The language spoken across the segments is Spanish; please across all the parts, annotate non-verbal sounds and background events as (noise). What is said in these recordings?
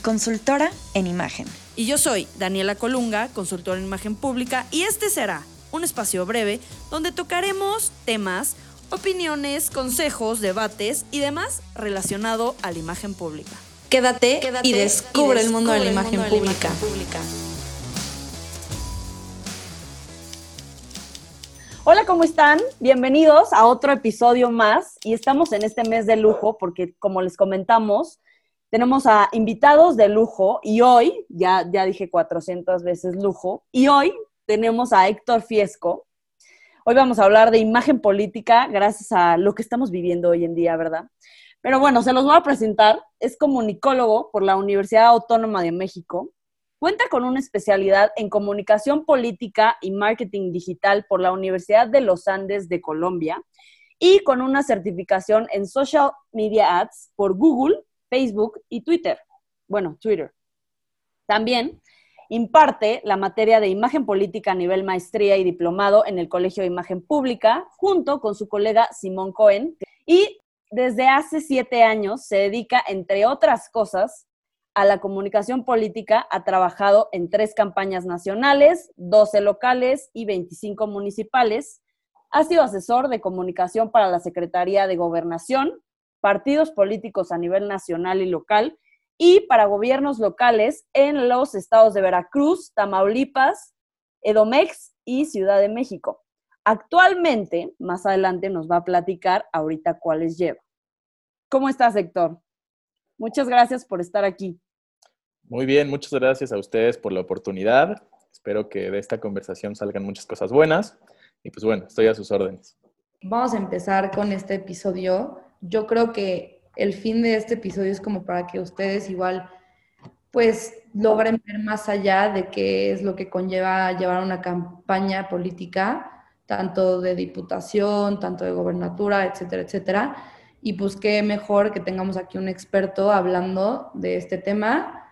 consultora en imagen. Y yo soy Daniela Colunga, consultora en imagen pública, y este será un espacio breve donde tocaremos temas, opiniones, consejos, debates y demás relacionado a la imagen pública. Quédate, y, descubre el mundo, de, la imagen, pública. Hola, ¿cómo están? Bienvenidos a otro episodio más y estamos en este mes de lujo porque, como les comentamos, tenemos a invitados de lujo y hoy, ya, ya dije 400 veces lujo, y hoy tenemos a Héctor Fiesco. Hoy vamos a hablar de imagen política gracias a lo que estamos viviendo hoy en día, ¿verdad? Pero bueno, se los voy a presentar. Es comunicólogo por la Universidad Autónoma de México. Cuenta con una especialidad en comunicación política y marketing digital por la Universidad de los Andes de Colombia y con una certificación en social media ads por Google Facebook y Twitter. Bueno, Twitter. También imparte la materia de imagen política a nivel maestría y diplomado en el Colegio de Imagen Pública, junto con su colega Simón Cohen. Y desde hace siete años se dedica, entre otras cosas, a la comunicación política. Ha trabajado en tres campañas nacionales, 12 locales y 25 municipales. Ha sido asesor de comunicación para la Secretaría de Gobernación, partidos políticos a nivel nacional y local y para gobiernos locales en los estados de Veracruz, Tamaulipas, Edomex y Ciudad de México. Actualmente, más adelante nos va a platicar ahorita cuáles lleva. ¿Cómo estás, Héctor? Muchas gracias por estar aquí. Muy bien, muchas gracias a ustedes por la oportunidad. Espero que de esta conversación salgan muchas cosas buenas. Y pues bueno, estoy a sus órdenes. Vamos a empezar con este episodio yo creo que el fin de este episodio es como para que ustedes igual pues logren ver más allá de qué es lo que conlleva llevar una campaña política, tanto de diputación, tanto de gobernatura, etcétera, etcétera. Y pues qué mejor que tengamos aquí un experto hablando de este tema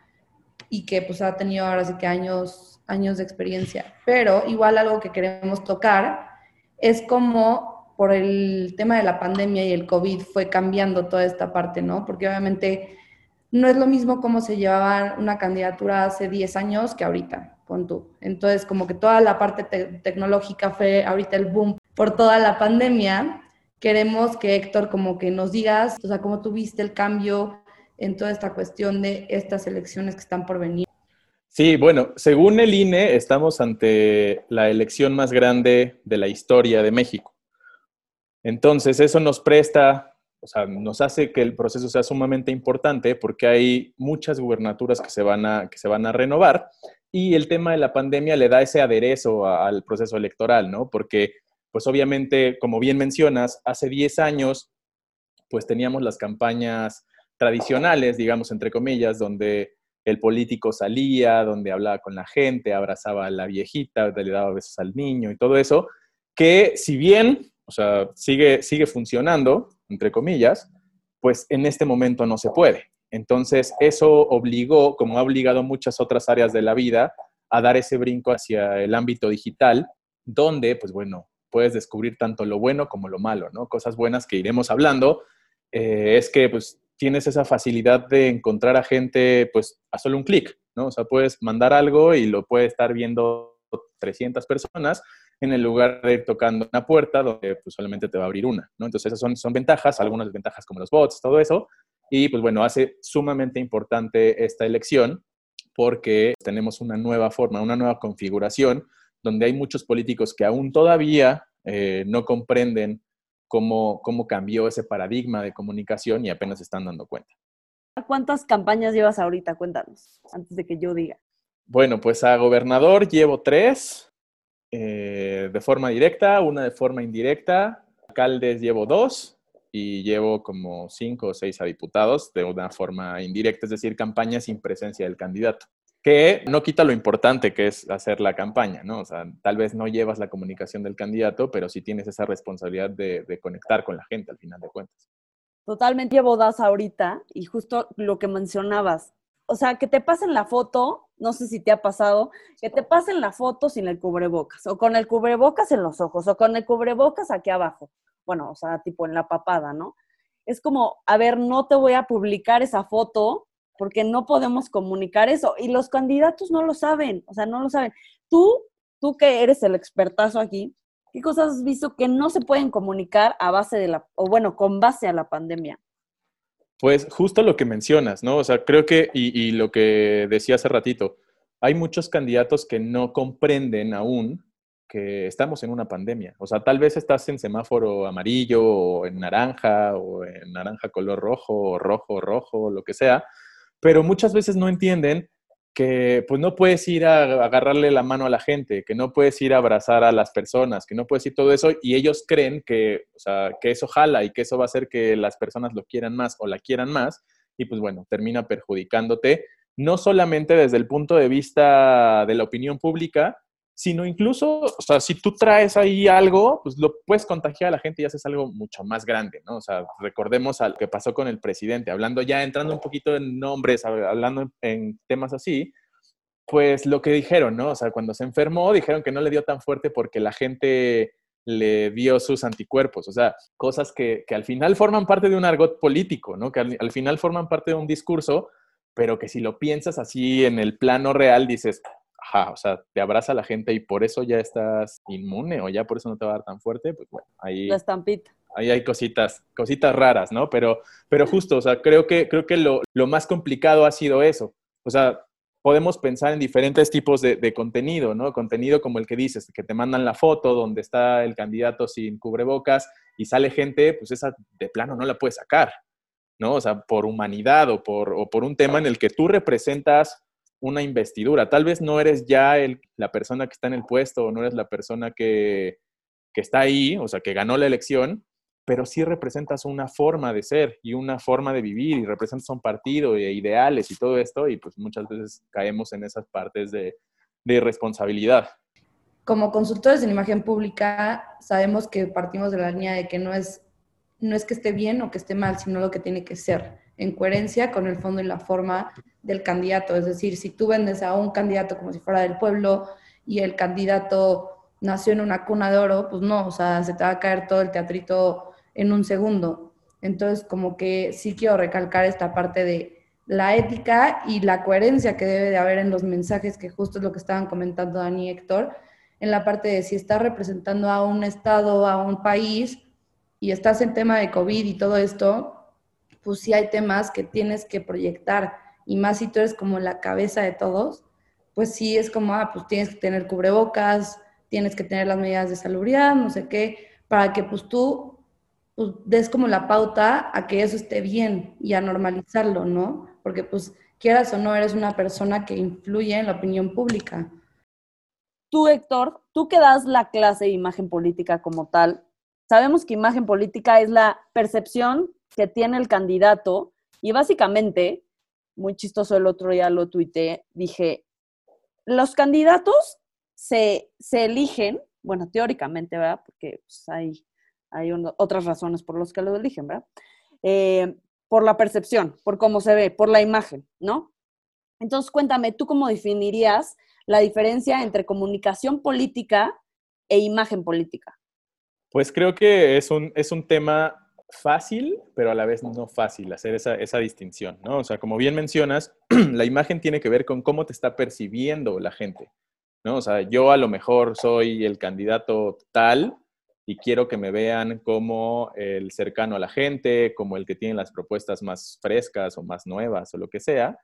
y que pues ha tenido ahora sí que años, años de experiencia. Pero igual algo que queremos tocar es como por el tema de la pandemia y el COVID fue cambiando toda esta parte, ¿no? Porque obviamente no es lo mismo cómo se llevaba una candidatura hace 10 años que ahorita, pon tú. Entonces, como que toda la parte tecnológica fue ahorita el boom por toda la pandemia. Queremos que Héctor como que nos digas, o sea, cómo tuviste el cambio en toda esta cuestión de estas elecciones que están por venir. Sí, bueno, según el INE, estamos ante la elección más grande de la historia de México. Entonces, eso nos presta, o sea, nos hace que el proceso sea sumamente importante porque hay muchas gubernaturas que se van a, que se van a renovar y el tema de la pandemia le da ese aderezo al proceso electoral, ¿no? Porque, pues obviamente, como bien mencionas, hace 10 años, pues teníamos las campañas tradicionales, digamos, entre comillas, donde el político salía, donde hablaba con la gente, abrazaba a la viejita, le daba besos al niño y todo eso, que si bien o sea, sigue, sigue funcionando, entre comillas, pues en este momento no se puede. Entonces, eso obligó, como ha obligado muchas otras áreas de la vida, a dar ese brinco hacia el ámbito digital, donde, pues bueno, puedes descubrir tanto lo bueno como lo malo, ¿no? Cosas buenas que iremos hablando, eh, es que pues tienes esa facilidad de encontrar a gente, pues a solo un clic, ¿no? O sea, puedes mandar algo y lo puede estar viendo 300 personas en el lugar de ir tocando una puerta donde pues, solamente te va a abrir una, ¿no? Entonces esas son, son ventajas, algunas ventajas como los bots, todo eso, y pues bueno, hace sumamente importante esta elección porque tenemos una nueva forma, una nueva configuración, donde hay muchos políticos que aún todavía eh, no comprenden cómo, cómo cambió ese paradigma de comunicación y apenas están dando cuenta. ¿Cuántas campañas llevas ahorita? Cuéntanos, antes de que yo diga. Bueno, pues a gobernador llevo tres, eh, de forma directa, una de forma indirecta. Alcaldes llevo dos y llevo como cinco o seis diputados de una forma indirecta, es decir, campaña sin presencia del candidato. que no quita lo importante que es hacer la campaña, ¿no? O sea, tal vez no llevas la comunicación del candidato, pero sí tienes esa responsabilidad de, conectar con la gente al final de cuentas. Totalmente llevo ahorita y justo lo que mencionabas, o sea, que te pasen la foto, no sé si te ha pasado, que te pasen la foto sin el cubrebocas, o con el cubrebocas en los ojos, o con el cubrebocas aquí abajo. Bueno, o sea, tipo en la papada, ¿no? Es como, a ver, no te voy a publicar esa foto porque no podemos comunicar eso. Y los candidatos no lo saben, o sea, no lo saben. Tú, tú que eres el expertazo aquí, ¿qué cosas has visto que no se pueden comunicar a base de la, o bueno, con base a la pandemia? Pues justo lo que mencionas, ¿no? O sea, creo que, y, lo que decía hace ratito, hay muchos candidatos que no comprenden aún que estamos en una pandemia. O sea, tal vez estás en semáforo amarillo o en naranja o en naranja color rojo o rojo, rojo, lo que sea, pero muchas veces no entienden que pues no puedes ir a agarrarle la mano a la gente, que no puedes ir a abrazar a las personas, que no puedes ir todo eso y ellos creen que, o sea, que eso jala y que eso va a hacer que las personas lo quieran más o la quieran más y pues bueno, termina perjudicándote, no solamente desde el punto de vista de la opinión pública, sino incluso, o sea, si tú traes ahí algo, pues lo puedes contagiar a la gente y haces algo mucho más grande, ¿no? O sea, recordemos al que pasó con el presidente, hablando ya, entrando un poquito en nombres, hablando en temas así, pues lo que dijeron, ¿no? O sea, cuando se enfermó, dijeron que no le dio tan fuerte porque la gente le dio sus anticuerpos, o sea, cosas que, que al final forman parte de un argot político, ¿no? Que al, al final forman parte de un discurso, pero que si lo piensas así en el plano real, dices, ajá, o sea, te abraza la gente y por eso ya estás inmune o ya por eso no te va a dar tan fuerte, pues bueno, ahí... La estampita. Ahí hay cositas, cositas raras, ¿no? Pero, pero justo, o sea, creo que, creo que lo, lo más complicado ha sido eso. O sea, podemos pensar en diferentes tipos de, de, contenido, ¿no? Contenido como el que dices, que te mandan la foto donde está el candidato sin cubrebocas y sale gente, pues esa de plano no la puedes sacar, ¿no? O sea, por humanidad o por, o por un tema en el que tú representas una investidura. Tal vez no eres ya la persona que está en el puesto o no eres la persona que, que está ahí, o sea, que ganó la elección, pero sí representas una forma de ser y una forma de vivir y representas un partido e ideales y todo esto y pues muchas veces caemos en esas partes de, de irresponsabilidad. Como consultores en imagen pública sabemos que partimos de la línea de que no es, no es que esté bien o que esté mal, sino lo que tiene que ser en coherencia con el fondo y la forma del candidato. Es decir, si tú vendes a un candidato como si fuera del pueblo y el candidato nació en una cuna de oro, pues no, o sea, se te va a caer todo el teatrito en un segundo. Entonces, como que sí quiero recalcar esta parte de la ética y la coherencia que debe de haber en los mensajes, que justo es lo que estaban comentando Dani y Héctor, en la parte de si estás representando a un estado, a un país, y estás en tema de COVID y todo esto, pues sí hay temas que tienes que proyectar y más si tú eres como la cabeza de todos, pues sí es como, ah, pues tienes que tener cubrebocas, tienes que tener las medidas de salubridad, no sé qué, para que pues tú pues, des como la pauta a que eso esté bien y a normalizarlo, ¿no? Porque pues quieras o no, eres una persona que influye en la opinión pública. Tú, Héctor, tú que das la clase de imagen política como tal, sabemos que imagen política es la percepción que tiene el candidato y básicamente, muy chistoso el otro día lo tuiteé, dije, los candidatos se, se eligen, bueno, teóricamente, ¿verdad? Porque pues, hay, hay otras razones por las que lo eligen, ¿verdad? Eh, por la percepción, por cómo se ve, por la imagen, ¿no? Entonces, cuéntame, ¿tú cómo definirías la diferencia entre comunicación política e imagen política? Pues creo que es un, es un tema fácil, pero a la vez no fácil hacer esa, esa, distinción, ¿no? O sea, como bien mencionas, (clears throat) la imagen tiene que ver con cómo te está percibiendo la gente, ¿no? O sea, yo a lo mejor soy el candidato tal y quiero que me vean como el cercano a la gente, como el que tiene las propuestas más frescas o más nuevas o lo que sea.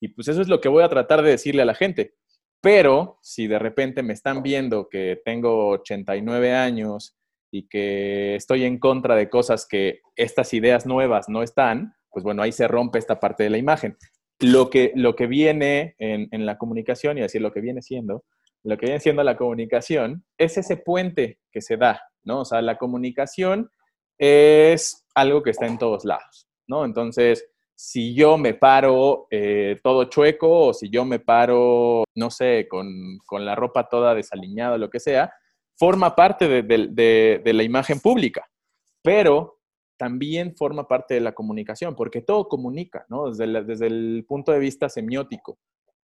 Y pues eso es lo que voy a tratar de decirle a la gente. Pero si de repente me están viendo que tengo 89 años, y que estoy en contra de cosas que estas ideas nuevas no están, pues bueno, ahí se rompe esta parte de la imagen. Lo que, lo que viene en, en la comunicación, y decir lo que viene siendo, lo que viene siendo la comunicación, es ese puente que se da, ¿no? O sea, la comunicación es algo que está en todos lados, ¿no? Entonces, si yo me paro eh, todo chueco o si yo me paro, no sé, con, la ropa toda desaliñada, lo que sea, forma parte de, la imagen pública, pero también forma parte de la comunicación, porque todo comunica, ¿no? Desde, el punto de vista semiótico.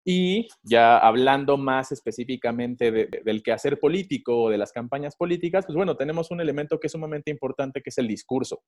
Y ya hablando más específicamente del quehacer político o de las campañas políticas, pues bueno, tenemos un elemento que es sumamente importante, que es el discurso.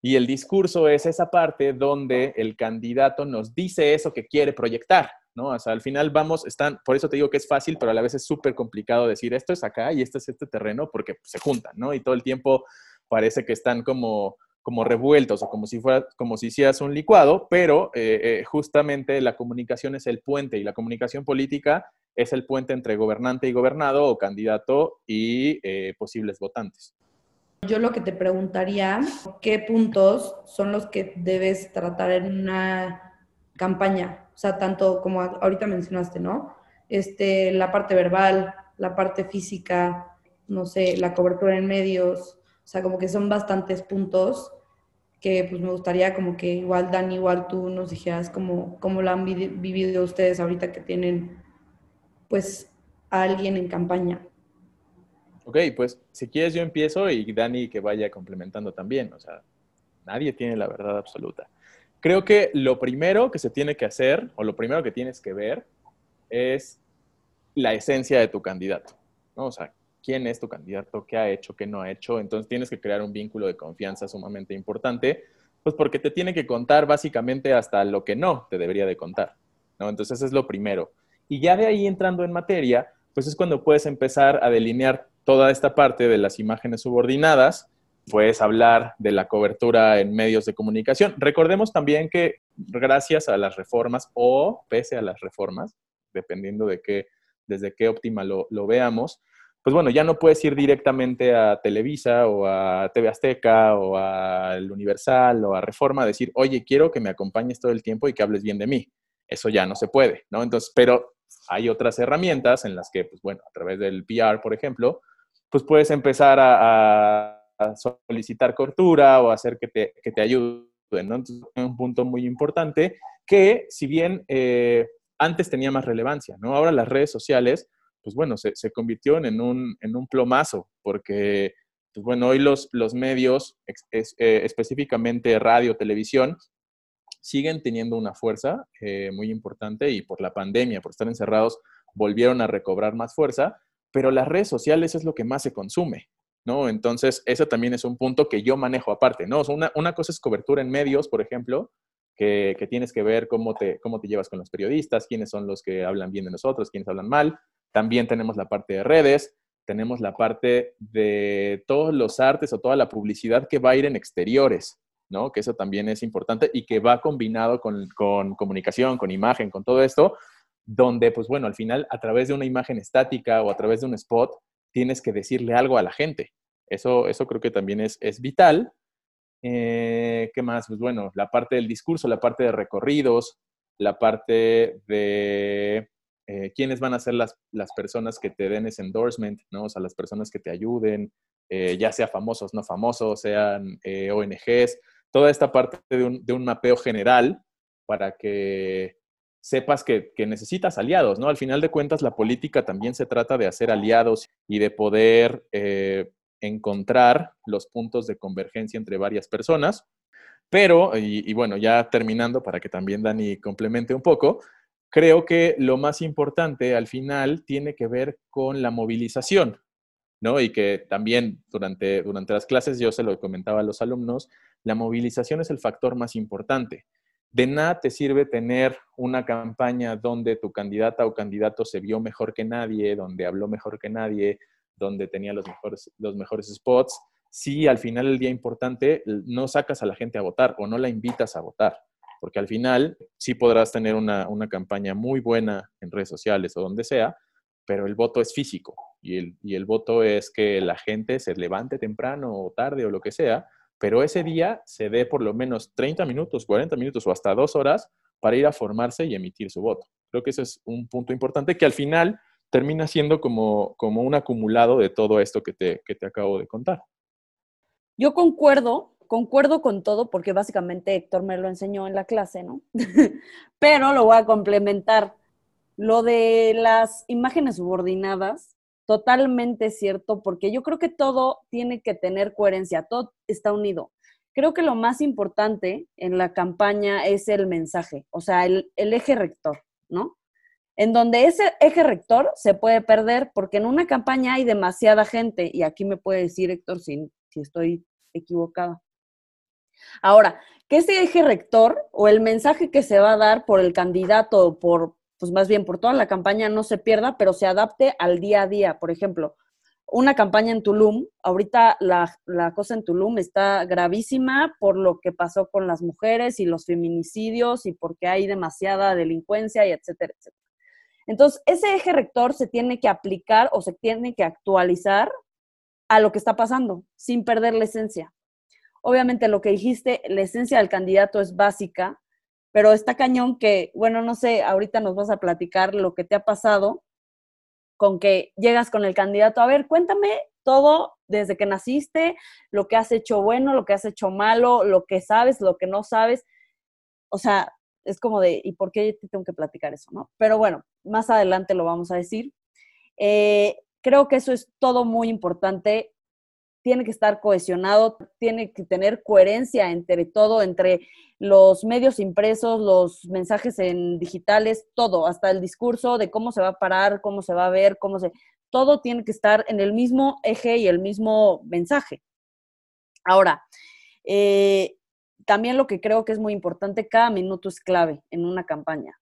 Y el discurso es esa parte donde el candidato nos dice eso que quiere proyectar, ¿no? O sea, al final vamos, están, por eso te digo que es fácil, pero a la vez es súper complicado decir esto es acá y esto es este terreno porque se juntan, ¿no? Y todo el tiempo parece que están como, como revueltos o como si, fuera, como si hicieras un licuado, pero eh, eh, justamente la comunicación es el puente y la comunicación política es el puente entre gobernante y gobernado o candidato y eh, posibles votantes. Yo lo que te preguntaría, ¿qué puntos son los que debes tratar en una campaña? O sea, tanto como ahorita mencionaste, ¿no? Este, la parte verbal, la parte física, no sé, la cobertura en medios, o sea, como que son bastantes puntos que pues me gustaría como que igual Dan, igual tú nos dijeras cómo, cómo lo han vivido ustedes ahorita que tienen pues a alguien en campaña. Ok, pues si quieres yo empiezo y Dani que vaya complementando también. O sea, nadie tiene la verdad absoluta. Creo que lo primero que se tiene que hacer, o lo primero que tienes que ver, es la esencia de tu candidato. ¿no? O sea, quién es tu candidato, qué ha hecho, qué no ha hecho. Entonces tienes que crear un vínculo de confianza sumamente importante, pues porque te tiene que contar básicamente hasta lo que no te debería de contar. ¿no? Entonces eso es lo primero. Y ya de ahí entrando en materia, pues es cuando puedes empezar a delinear toda esta parte de las imágenes subordinadas, puedes hablar de la cobertura en medios de comunicación. Recordemos también que gracias a las reformas o pese a las reformas, dependiendo de qué, desde qué óptima lo, lo veamos, pues bueno, ya no puedes ir directamente a Televisa o a TV Azteca o al Universal o a Reforma a decir, oye, quiero que me acompañes todo el tiempo y que hables bien de mí. Eso ya no se puede, ¿no? Entonces, pero hay otras herramientas en las que, pues bueno, a través del PR, por ejemplo, pues puedes empezar a, solicitar cobertura o hacer que te, que te ayuden, ¿no? Entonces, es un punto muy importante que, si bien eh, antes tenía más relevancia, ¿no? Ahora las redes sociales, pues bueno, se, se convirtieron en un, en un plomazo, porque, pues bueno, hoy los, los medios, eh, específicamente radio, televisión, siguen teniendo una fuerza eh, muy importante y por la pandemia, por estar encerrados, volvieron a recobrar más fuerza, pero las redes sociales es lo que más se consume, ¿no? Entonces, eso también es un punto que yo manejo aparte, ¿no? una, una, cosa es cobertura en medios, por ejemplo, que, que, tienes que ver cómo te, cómo te llevas con los periodistas, quiénes son los que hablan bien de nosotros, quiénes hablan mal. También tenemos la parte de redes, tenemos la parte de todos los artes o toda la publicidad que va a ir en exteriores, ¿no? Que eso también es importante y que va combinado con, con comunicación, con imagen, con todo esto, donde, pues bueno, al final, a través de una imagen estática o a través de un spot, tienes que decirle algo a la gente. Eso, eso creo que también es, es vital. Eh, ¿Qué más? Pues bueno, la parte del discurso, la parte de recorridos, la parte de eh, quiénes van a ser las, las, personas que te den ese endorsement, ¿no? O sea, las personas que te ayuden, eh, ya sea famosos, no famosos, sean ONGs, toda esta parte de un, de un mapeo general para que sepas que, necesitas aliados, ¿no? Al final de cuentas, la política también se trata de hacer aliados y de poder eh, encontrar los puntos de convergencia entre varias personas. Pero, y, bueno, ya terminando para que también Dani complemente un poco, creo que lo más importante al final tiene que ver con la movilización, ¿no? Y que también durante, durante las clases yo se lo comentaba a los alumnos, la movilización es el factor más importante. De nada te sirve tener una campaña donde tu candidata o candidato se vio mejor que nadie, donde habló mejor que nadie, donde tenía los mejores, los mejores spots, si al final del día importante no sacas a la gente a votar o no la invitas a votar. Porque al final sí podrás tener una, campaña muy buena en redes sociales o donde sea, pero el voto es físico y el, y el voto es que la gente se levante temprano o tarde o lo que sea pero ese día se dé por lo menos 30 minutos, 40 minutos o hasta dos horas para ir a formarse y emitir su voto. Creo que ese es un punto importante que al final termina siendo como, un acumulado de todo esto que te, que te acabo de contar. Yo concuerdo concuerdo con todo porque básicamente Héctor me lo enseñó en la clase, ¿no? (laughs) Pero lo voy a complementar. Lo de las imágenes subordinadas, totalmente cierto, porque yo creo que todo tiene que tener coherencia, todo está unido. Creo que lo más importante en la campaña es el mensaje, o sea, el, eje rector, ¿no? En donde ese eje rector se puede perder porque en una campaña hay demasiada gente, y aquí me puede decir Héctor si, si estoy equivocada. Ahora, que ese eje rector o el mensaje que se va a dar por el candidato o por, pues más bien por toda la campaña no se pierda, pero se adapte al día a día. Por ejemplo, una campaña en Tulum, ahorita la, la, cosa en Tulum está gravísima por lo que pasó con las mujeres y los feminicidios y porque hay demasiada delincuencia y etcétera, etcétera. Entonces, ese eje rector se tiene que aplicar o se tiene que actualizar a lo que está pasando, sin perder la esencia. Obviamente lo que dijiste, la esencia del candidato es básica, pero está cañón que, bueno, no sé, ahorita nos vas a platicar lo que te ha pasado con que llegas con el candidato, a ver, cuéntame todo desde que naciste, lo que has hecho bueno, lo que has hecho malo, lo que sabes, lo que no sabes. O sea, es como de, ¿y por qué te tengo que platicar eso? ¿no? Pero bueno, más adelante lo vamos a decir. Eh, creo que eso es todo muy importante. Tiene que estar cohesionado, tiene que tener coherencia entre todo, entre los medios impresos, los mensajes en digitales, todo, hasta el discurso de cómo se va a parar, cómo se va a ver, cómo se... Todo tiene que estar en el mismo eje y el mismo mensaje. Ahora, eh, también lo que creo que es muy importante, cada minuto es clave en una campaña.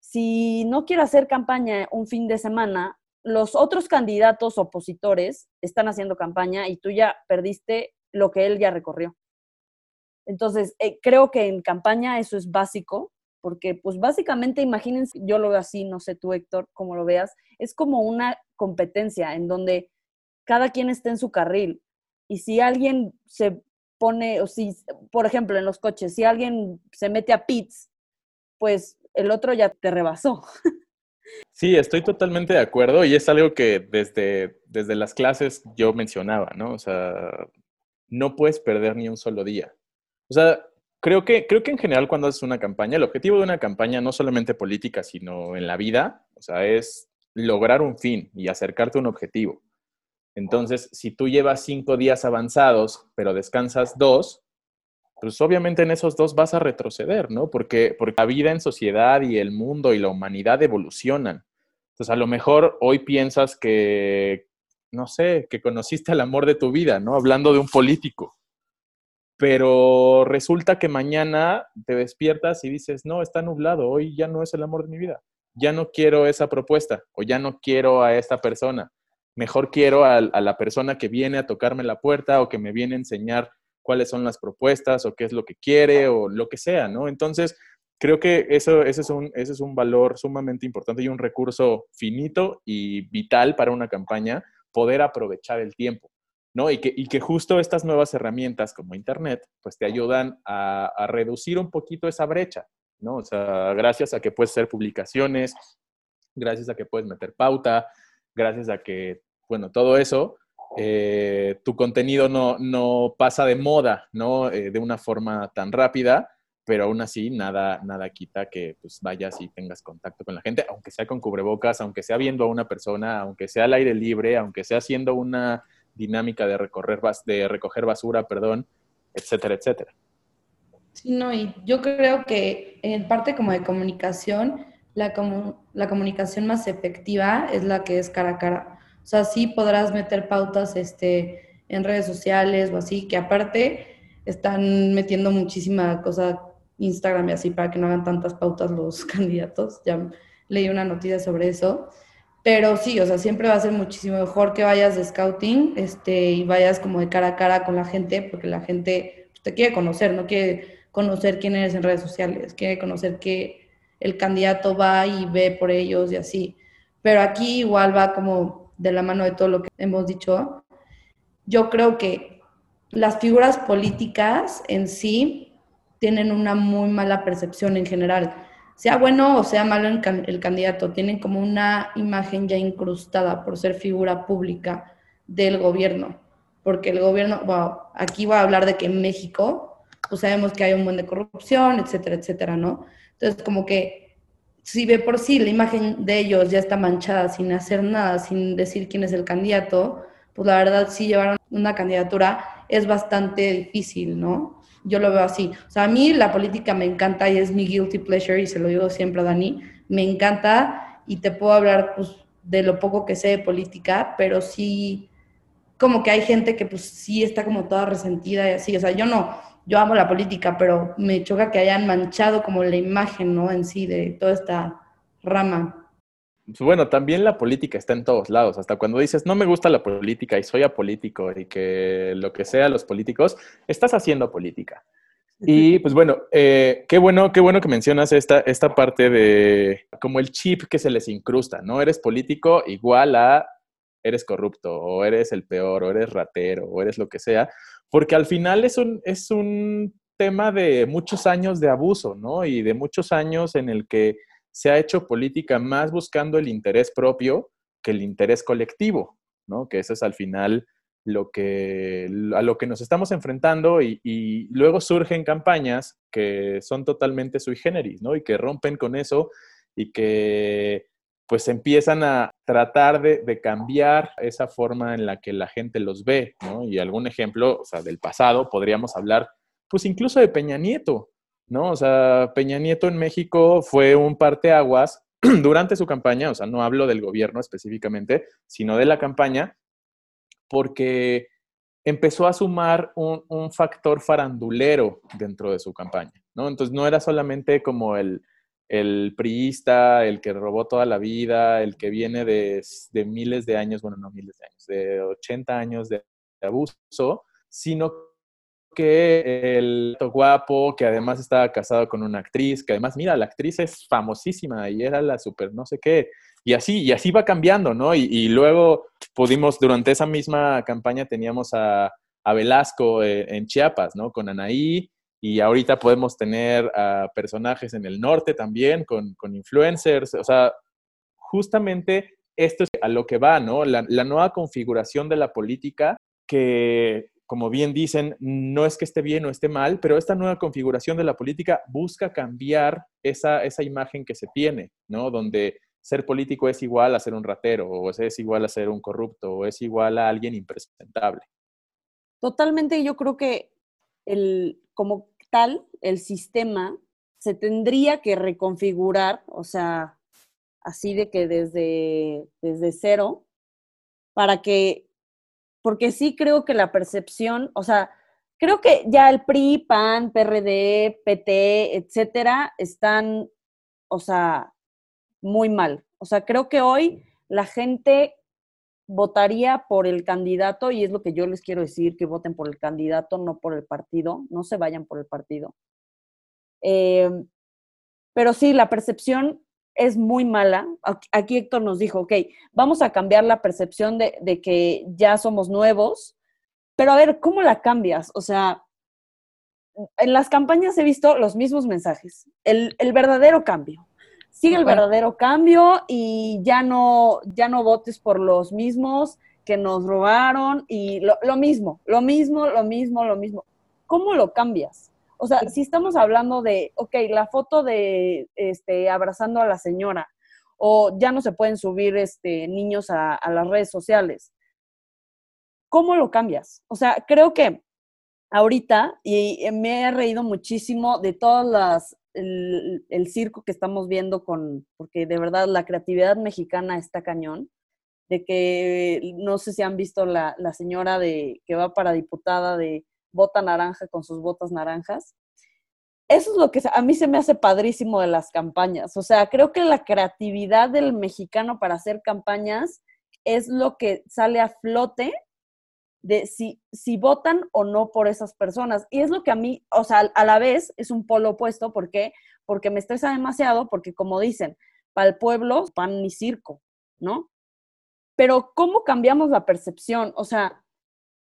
Si no quiero hacer campaña un fin de semana, los otros candidatos opositores están haciendo campaña y tú ya perdiste lo que él ya recorrió. Entonces, eh, creo que en campaña eso es básico, porque pues básicamente imagínense, yo lo veo así, no sé tú Héctor, como lo veas, es como una competencia en donde cada quien está en su carril. Y si alguien se pone, o si, por ejemplo, en los coches, si alguien se mete a pits, pues el otro ya te rebasó. (laughs) Sí, estoy totalmente de acuerdo y es algo que desde, desde las clases yo mencionaba, ¿no? O sea, no puedes perder ni un solo día. O sea, creo que, creo que en general cuando haces una campaña, el objetivo de una campaña, no solamente política, sino en la vida, o sea, es lograr un fin y acercarte a un objetivo. Entonces, si tú llevas cinco días avanzados, pero descansas dos, pues obviamente en esos dos vas a retroceder, ¿no? Porque, porque la vida en sociedad y el mundo y la humanidad evolucionan. Entonces, a lo mejor hoy piensas que, no sé, que conociste el amor de tu vida, ¿no? Hablando de un político pero resulta que mañana te despiertas y dices, no, está nublado, hoy ya no es el amor de mi vida, ya no quiero esa propuesta o ya no quiero a esta persona, mejor quiero a, la persona que viene a tocarme la puerta o que me viene a enseñar cuáles son las propuestas o qué es lo que quiere o lo que sea, ¿no? Entonces, creo que eso, ese, es un, ese es un valor sumamente importante y un recurso finito y vital para una campaña, poder aprovechar el tiempo. ¿no? Y que, y que justo estas nuevas herramientas como Internet, pues te ayudan a, a, reducir un poquito esa brecha, ¿no? O sea, gracias a que puedes hacer publicaciones, gracias a que puedes meter pauta, gracias a que, bueno, todo eso, eh, tu contenido no, no, pasa de moda, ¿no? Eh, de una forma tan rápida, pero aún así nada, nada quita que pues vayas y tengas contacto con la gente, aunque sea con cubrebocas, aunque sea viendo a una persona, aunque sea al aire libre, aunque sea haciendo una dinámica de, recorrer, de recoger basura, perdón, etcétera, etcétera. Sí, no, y yo creo que en parte como de comunicación, la, la comunicación más efectiva es la que es cara a cara. O sea, sí podrás meter pautas este, en redes sociales o así, que aparte están metiendo muchísima cosa Instagram y así para que no hagan tantas pautas los (laughs) candidatos. Ya leí una noticia sobre eso. Pero sí, o sea, siempre va a ser muchísimo mejor que vayas de scouting este, y vayas como de cara a cara con la gente, porque la gente pues, te quiere conocer, no quiere conocer quién eres en redes sociales, quiere conocer que el candidato va y ve por ellos y así. Pero aquí igual va como de la mano de todo lo que hemos dicho. Yo creo que las figuras políticas en sí tienen una muy mala percepción en general sea bueno o sea malo el, candidato, tienen como una imagen ya incrustada por ser figura pública del gobierno. porque el gobierno, bueno, aquí va a hablar de que en México, pues sabemos que hay un buen de corrupción, etcétera, etcétera, ¿no? Entonces, como que si de por sí la imagen de ellos ya está manchada sin hacer nada, sin decir quién es el candidato, pues la verdad sí llevar una candidatura es bastante difícil, ¿no? Yo lo veo así. O sea, a mí la política me encanta y es mi guilty pleasure y se lo digo siempre a Dani, me encanta y te puedo hablar pues de lo poco que sé de política, pero sí como que hay gente que pues sí está como toda resentida y así, o sea, yo no, yo amo la política, pero me choca que hayan manchado como la imagen, ¿no? En sí de toda esta rama. Pues bueno, también la política está en todos lados. Hasta cuando dices, no me gusta la política y soy apolítico y que lo que sea los políticos, estás haciendo política. Y pues bueno, eh, qué bueno, qué bueno que mencionas esta, esta parte de como el chip que se les incrusta, ¿no? Eres político igual a eres corrupto, o eres el peor, o eres ratero, o eres lo que sea, porque al final es un, es un tema de muchos años de abuso, ¿no? Y de muchos años en el que se ha hecho política más buscando el interés propio que el interés colectivo, ¿no? Que eso es al final lo que, a lo que nos estamos enfrentando y, luego surgen campañas que son totalmente sui generis, ¿no? Y que rompen con eso y que pues empiezan a tratar de, cambiar esa forma en la que la gente los ve, ¿no? Y algún ejemplo, o sea, del pasado, podríamos hablar, pues incluso de Peña Nieto, ¿no? O sea, Peña Nieto en México fue un parteaguas (clears throat) durante su campaña, o sea, no hablo del gobierno específicamente, sino de la campaña, porque empezó a sumar un, factor farandulero dentro de su campaña, ¿no? Entonces no era solamente como el, el priista, el que robó toda la vida, el que viene de, de, miles de años, bueno, no miles de años, de 80 años de, abuso, sino que el guapo, que además estaba casado con una actriz, que además, mira, la actriz es famosísima y era la super no sé qué, y así, y así va cambiando, ¿no? Y, luego pudimos, durante esa misma campaña teníamos a, Velasco eh, en Chiapas, ¿no? Con Anaí, y ahorita podemos tener a personajes en el norte también, con, influencers, o sea, justamente esto es a lo que va, ¿no? La, la nueva configuración de la política que como bien dicen, no es que esté bien o esté mal, pero esta nueva configuración de la política busca cambiar esa, esa imagen que se tiene, ¿no? Donde ser político es igual a ser un ratero, o es igual a ser un corrupto, o es igual a alguien impresentable. Totalmente, yo creo que el, como el sistema se tendría que reconfigurar, o sea, así de que desde, desde cero, para que porque sí creo que la percepción, o sea, creo que ya el PRI, PAN, PRD, PT, etcétera, están, o sea, muy mal. O sea, creo que hoy la gente votaría por el candidato y es lo que yo les quiero decir, que voten por el candidato, no por el partido, no se vayan por el partido. Eh, pero sí, la percepción es muy mala. Aquí Héctor nos dijo, ok, vamos a cambiar la percepción de, que ya somos nuevos, pero a ver, ¿cómo la cambias? O sea, en las campañas he visto los mismos mensajes, el, verdadero cambio. Sigue el verdadero cambio y ya no, ya no votes por los mismos que nos robaron y lo, lo mismo, lo mismo, lo mismo, lo mismo. ¿Cómo lo cambias? O sea, si estamos hablando de, ok, la foto de este, abrazando a la señora, o ya no se pueden subir este, niños a, las redes sociales, ¿cómo lo cambias? O sea, creo que ahorita, y me he reído muchísimo de todas las, el, circo que estamos viendo con, porque de verdad la creatividad mexicana está cañón, de que no sé si han visto la, la señora de que va para diputada de bota naranja con sus botas naranjas. Eso es lo que a mí se me hace padrísimo de las campañas. O sea, creo que la creatividad del mexicano para hacer campañas es lo que sale a flote de si, si votan o no por esas personas. Y es lo que a mí, o sea, a la vez es un polo opuesto. ¿Por qué? Porque me estresa demasiado, porque como dicen, para el pueblo, pan ni circo, ¿no? Pero ¿cómo cambiamos la percepción? O sea,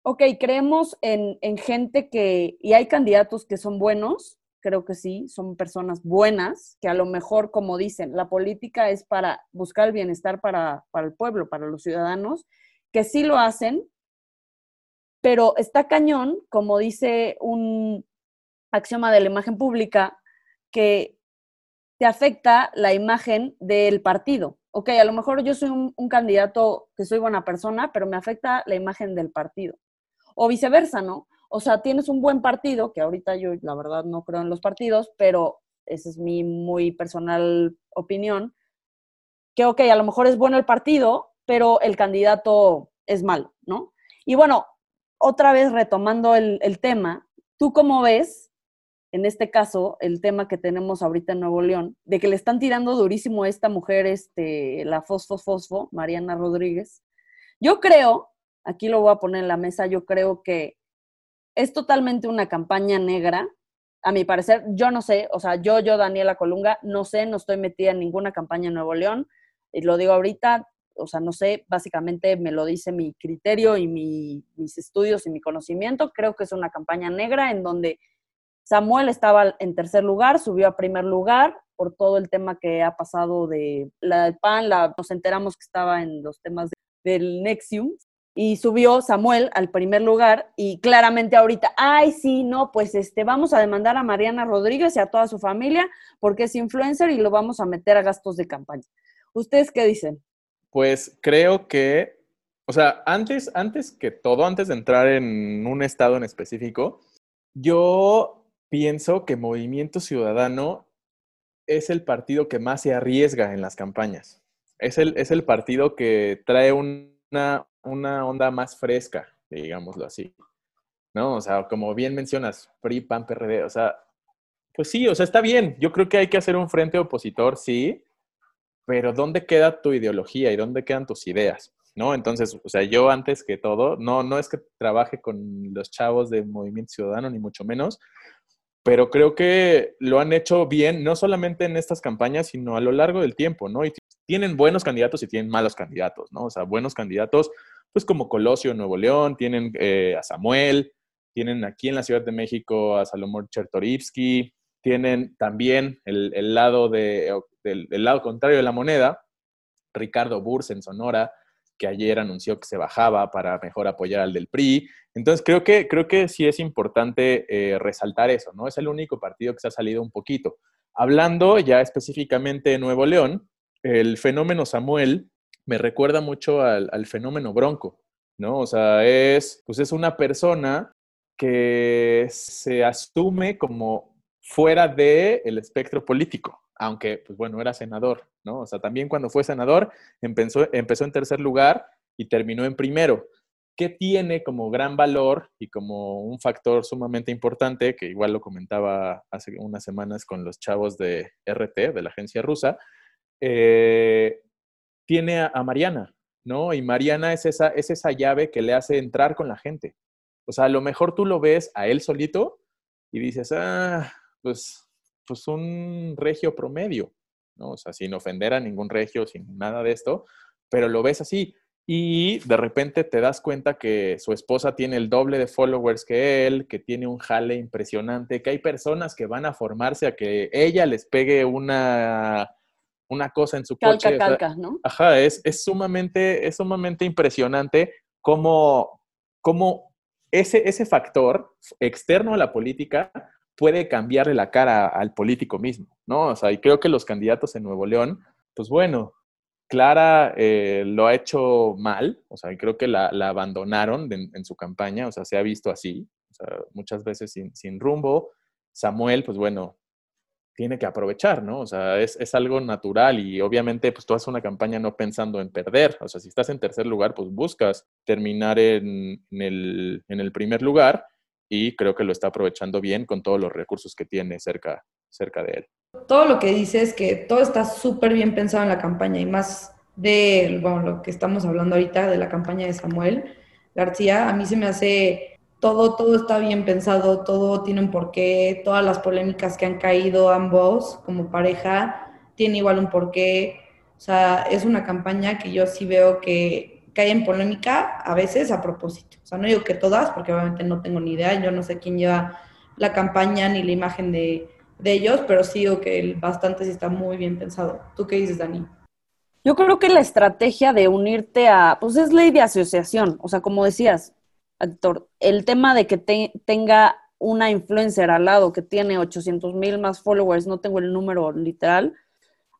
ok, creemos en, gente que, y hay candidatos que son buenos, creo que sí, son personas buenas, que a lo mejor, como dicen, la política es para buscar el bienestar para, para el pueblo, para los ciudadanos, que sí lo hacen, pero está cañón, como dice un axioma de la imagen pública, que te afecta la imagen del partido. Ok, a lo mejor yo soy un, candidato que soy buena persona, pero me afecta la imagen del partido. O viceversa, ¿no? O sea, tienes un buen partido, que ahorita yo la verdad no creo en los partidos, pero esa es mi muy personal opinión, que ok, a lo mejor es bueno el partido, pero el candidato es malo, ¿no? Y bueno, otra vez retomando el, tema, ¿tú cómo ves, en este caso, el tema que tenemos ahorita en Nuevo León, de que le están tirando durísimo a esta mujer, este, la Fosfo Fosfo, Mariana Rodríguez? Yo creo, aquí lo voy a poner en la mesa, yo creo que es totalmente una campaña negra. A mi parecer, yo no sé, o sea, yo, yo, Daniela Colunga, no sé, no estoy metida en ninguna campaña en Nuevo León. Y lo digo ahorita, o sea, no sé, básicamente me lo dice mi criterio y mi, mis estudios y mi conocimiento. Creo que es una campaña negra en donde Samuel estaba en tercer lugar, subió a primer lugar por todo el tema que ha pasado de la del PAN, nos enteramos que estaba en los temas del Nexium, y subió Samuel al primer lugar y claramente ahorita, ay, sí, no, pues este, vamos a demandar a Mariana Rodríguez y a toda su familia porque es influencer y lo vamos a meter a gastos de campaña. ¿Ustedes qué dicen? Pues creo que, o sea, antes, antes que todo, antes de entrar en un estado en específico, yo pienso que Movimiento Ciudadano es el partido que más se arriesga en las campañas. Es el, es el partido que trae una, una onda más fresca, digámoslo así. ¿No? O sea, como bien mencionas, PRI, PAN, PRD, o sea, pues sí, o sea, está bien. Yo creo que hay que hacer un frente opositor, sí, pero ¿dónde queda tu ideología y dónde quedan tus ideas? ¿No? Entonces, o sea, yo antes que todo, no, no es que trabaje con los chavos de Movimiento Ciudadano, ni mucho menos, pero creo que lo han hecho bien, no solamente en estas campañas, sino a lo largo del tiempo, ¿no? Y tienen buenos candidatos y tienen malos candidatos, ¿no? O sea, buenos candidatos pues como Colosio, Nuevo León, tienen eh, a Samuel, tienen aquí en la Ciudad de México a Salomón Chertorivsky, tienen también el, lado de, del, lado contrario de la moneda, Ricardo Burs en Sonora, que ayer anunció que se bajaba para mejor apoyar al del PRI. Entonces, creo que, creo que sí es importante eh, resaltar eso, ¿no? Es el único partido que se ha salido un poquito. Hablando ya específicamente de Nuevo León, el fenómeno Samuel me recuerda mucho al, fenómeno bronco, ¿no? O sea, es, pues es una persona que se asume como fuera del el espectro político, aunque, pues bueno, era senador, ¿no? O sea, también cuando fue senador empezó, empezó en tercer lugar y terminó en primero. ¿Qué tiene como gran valor y como un factor sumamente importante, que igual lo comentaba hace unas semanas con los chavos de RT, de la agencia rusa, eh, tiene a, Mariana, ¿no? Y Mariana es esa, es esa llave que le hace entrar con la gente. O sea, a lo mejor tú lo ves a él solito y dices, ah, pues, pues un regio promedio, ¿no? O sea, sin ofender a ningún regio, sin nada de esto, pero lo ves así. Y de repente te das cuenta que su esposa tiene el doble de followers que él, que tiene un jale impresionante, que hay personas que van a formarse a que ella les pegue una una cosa en su coche. Calca, ¿no? Ajá, es, es, sumamente, es sumamente impresionante cómo, cómo ese, ese factor externo a la política puede cambiarle la cara al político mismo, ¿no? O sea, y creo que los candidatos en Nuevo León, pues bueno, Clara eh, lo ha hecho mal, o sea, creo que la, la abandonaron en, su campaña, o sea, se ha visto así, o sea, muchas veces sin, sin rumbo. Samuel, pues bueno, tiene que aprovechar, ¿no? O sea, es, algo natural y obviamente pues tú haces una campaña no pensando en perder. O sea, si estás en tercer lugar, pues buscas terminar en, el, en el, primer lugar y creo que lo está aprovechando bien con todos los recursos que tiene cerca, cerca de él. Todo lo que dice es que todo está súper bien pensado en la campaña y más de bueno, lo que estamos hablando ahorita de la campaña de Samuel García, a mí se me hace todo, todo está bien pensado, todo tiene un porqué, todas las polémicas que han caído ambos como pareja tiene igual un porqué. O sea, es una campaña que yo sí veo que cae en polémica a veces a propósito. O sea, no digo que todas, porque obviamente no tengo ni idea, yo no sé quién lleva la campaña ni la imagen de, de ellos, pero sí digo que bastante sí está muy bien pensado. ¿Tú qué dices, Dani? Yo creo que la estrategia de unirte a, pues es ley de asociación, o sea, como decías, actor, el tema de que tenga una influencer al lado que tiene 800 mil más followers, no tengo el número literal,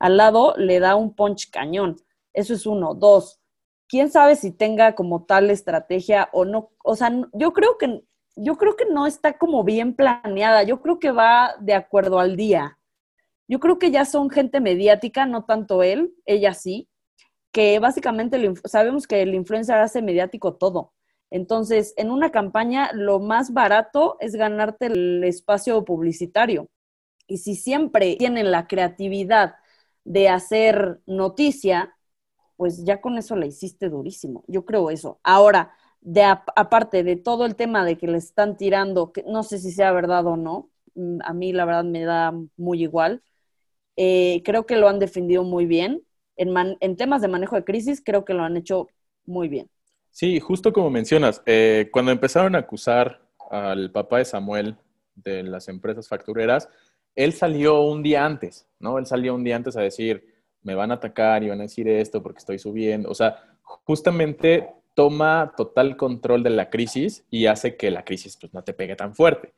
al lado le da un punch cañón. Eso es uno. Dos, quién sabe si tenga como tal estrategia o no. O sea, yo creo que, yo creo que no está como bien planeada. Yo creo que va de acuerdo al día. Yo creo que ya son gente mediática, no tanto él, ella sí, que básicamente sabemos que el influencer hace mediático todo. Entonces, en una campaña lo más barato es ganarte el espacio publicitario. Y si siempre tienen la creatividad de hacer noticia, pues ya con eso la hiciste durísimo. Yo creo eso. Ahora, de aparte de todo el tema de que le están tirando, que no sé si sea verdad o no, mm, a mí la verdad me da muy igual, eh, creo que lo han defendido muy bien. En, temas de manejo de crisis, creo que lo han hecho muy bien. Sí, justo como mencionas, eh, cuando empezaron a acusar al papá de Samuel de las empresas factureras, él salió un día antes, ¿no? Él salió un día antes a decir, me van a atacar y van a decir esto porque estoy subiendo. O sea, justamente toma total control de la crisis y hace que la crisis pues, no te pegue tan fuerte,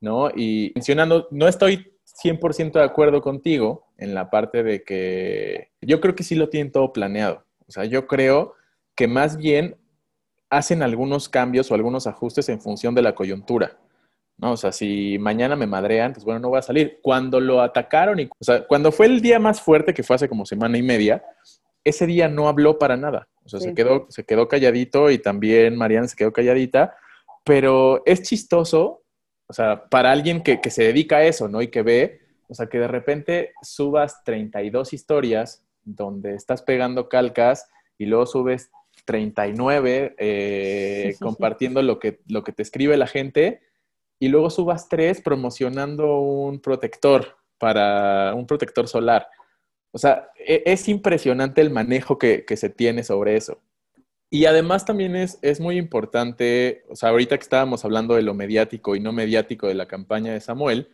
¿no? Y mencionando, no estoy 100% de acuerdo contigo en la parte de que yo creo que sí lo tienen todo planeado. O sea, yo creo que más bien hacen algunos cambios o algunos ajustes en función de la coyuntura. ¿No? O sea, si mañana me madrean, pues bueno, no voy a salir. Cuando lo atacaron, y, o sea, cuando fue el día más fuerte, que fue hace como semana y media, ese día no habló para nada. O sea, se, quedó, se quedó calladito y también Mariana se quedó calladita, pero es chistoso, o sea, para alguien que, que se dedica a eso, ¿no? Y que ve, o sea, que de repente subas 32 historias donde estás pegando calcas y luego subes 39 eh, compartiendo Lo, que, lo que te escribe la gente y luego subas tres promocionando un protector para un protector solar. O sea, e, es impresionante el manejo que, se tiene sobre eso. Y además también es, es, muy importante, o sea, ahorita que estábamos hablando de lo mediático y no mediático de la campaña de Samuel,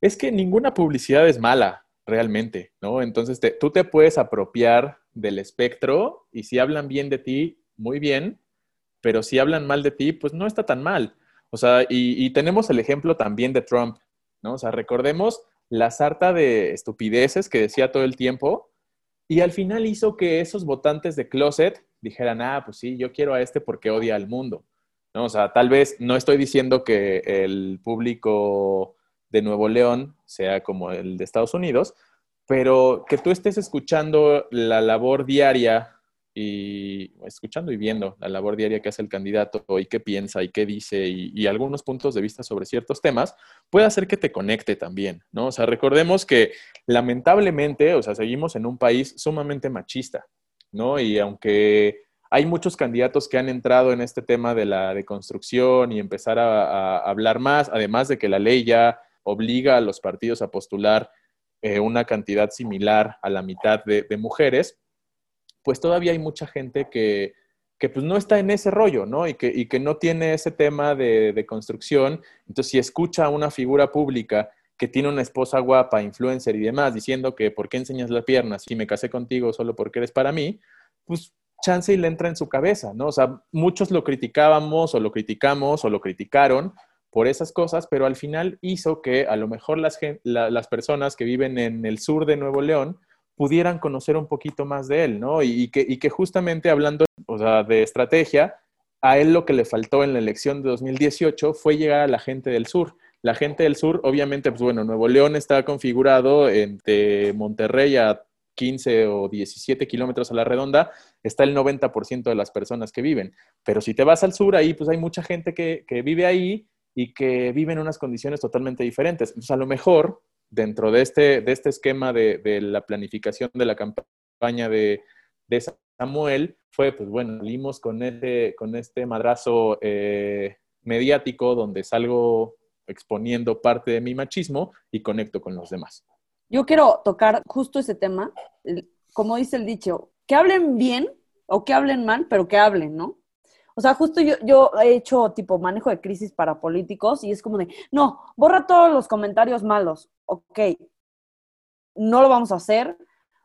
es que ninguna publicidad es mala realmente, ¿no? Entonces tú te puedes apropiar del espectro y si hablan bien de ti, muy bien, pero si hablan mal de ti, pues no está tan mal. O sea, y, tenemos el ejemplo también de Trump, ¿no? O sea, recordemos la sarta de estupideces que decía todo el tiempo y al final hizo que esos votantes de closet dijeran, ah, pues sí, yo quiero a este porque odia al mundo. ¿No? O sea, tal vez no estoy diciendo que el público de Nuevo León sea como el de Estados Unidos, pero que tú estés escuchando la labor diaria y escuchando y viendo la labor diaria que hace el candidato y qué piensa y qué dice y, algunos puntos de vista sobre ciertos temas, puede hacer que te conecte también, ¿no? O sea, recordemos que lamentablemente, o sea, seguimos en un país sumamente machista, ¿no? Y aunque hay muchos candidatos que han entrado en este tema de la deconstrucción y empezar a, hablar más, además de que la ley ya obliga a los partidos a postular eh, una cantidad similar a la mitad de mujeres, pues todavía hay mucha gente que, pues no está en ese rollo, ¿no? Y que, que no tiene ese tema de, construcción. Entonces, si escucha a una figura pública que tiene una esposa guapa, influencer y demás, diciendo que ¿por qué enseñas las piernas si me casé contigo solo porque eres para mí? Pues chance y le entra en su cabeza, ¿no? O sea, muchos lo criticábamos o lo criticamos o lo criticaron por esas cosas, pero al final hizo que a lo mejor las, las personas que viven en el sur de Nuevo León, pudieran conocer un poquito más de él, ¿no? Y, que, justamente hablando de estrategia, a él lo que le faltó en la elección de 2018 fue llegar a la gente del sur. La gente del sur, obviamente, pues bueno, Nuevo León está configurado entre Monterrey a 15 o 17 kilómetros a la redonda, está el 90% de las personas que viven. Pero si te vas al sur, ahí pues hay mucha gente que, que vive ahí y que vive en unas condiciones totalmente diferentes. Entonces, a lo mejor dentro de este, de este esquema de, la planificación de la campaña de, Samuel fue, pues bueno, salimos con este, con este madrazo eh, mediático donde salgo exponiendo parte de mi machismo y conecto con los demás. Yo quiero tocar justo ese tema, como dice el dicho, que hablen bien o que hablen mal, pero que hablen, ¿no? O sea, justo yo, yo he hecho tipo manejo de crisis para políticos y es como de, no, borra todos los comentarios malos. Ok, no lo vamos a hacer.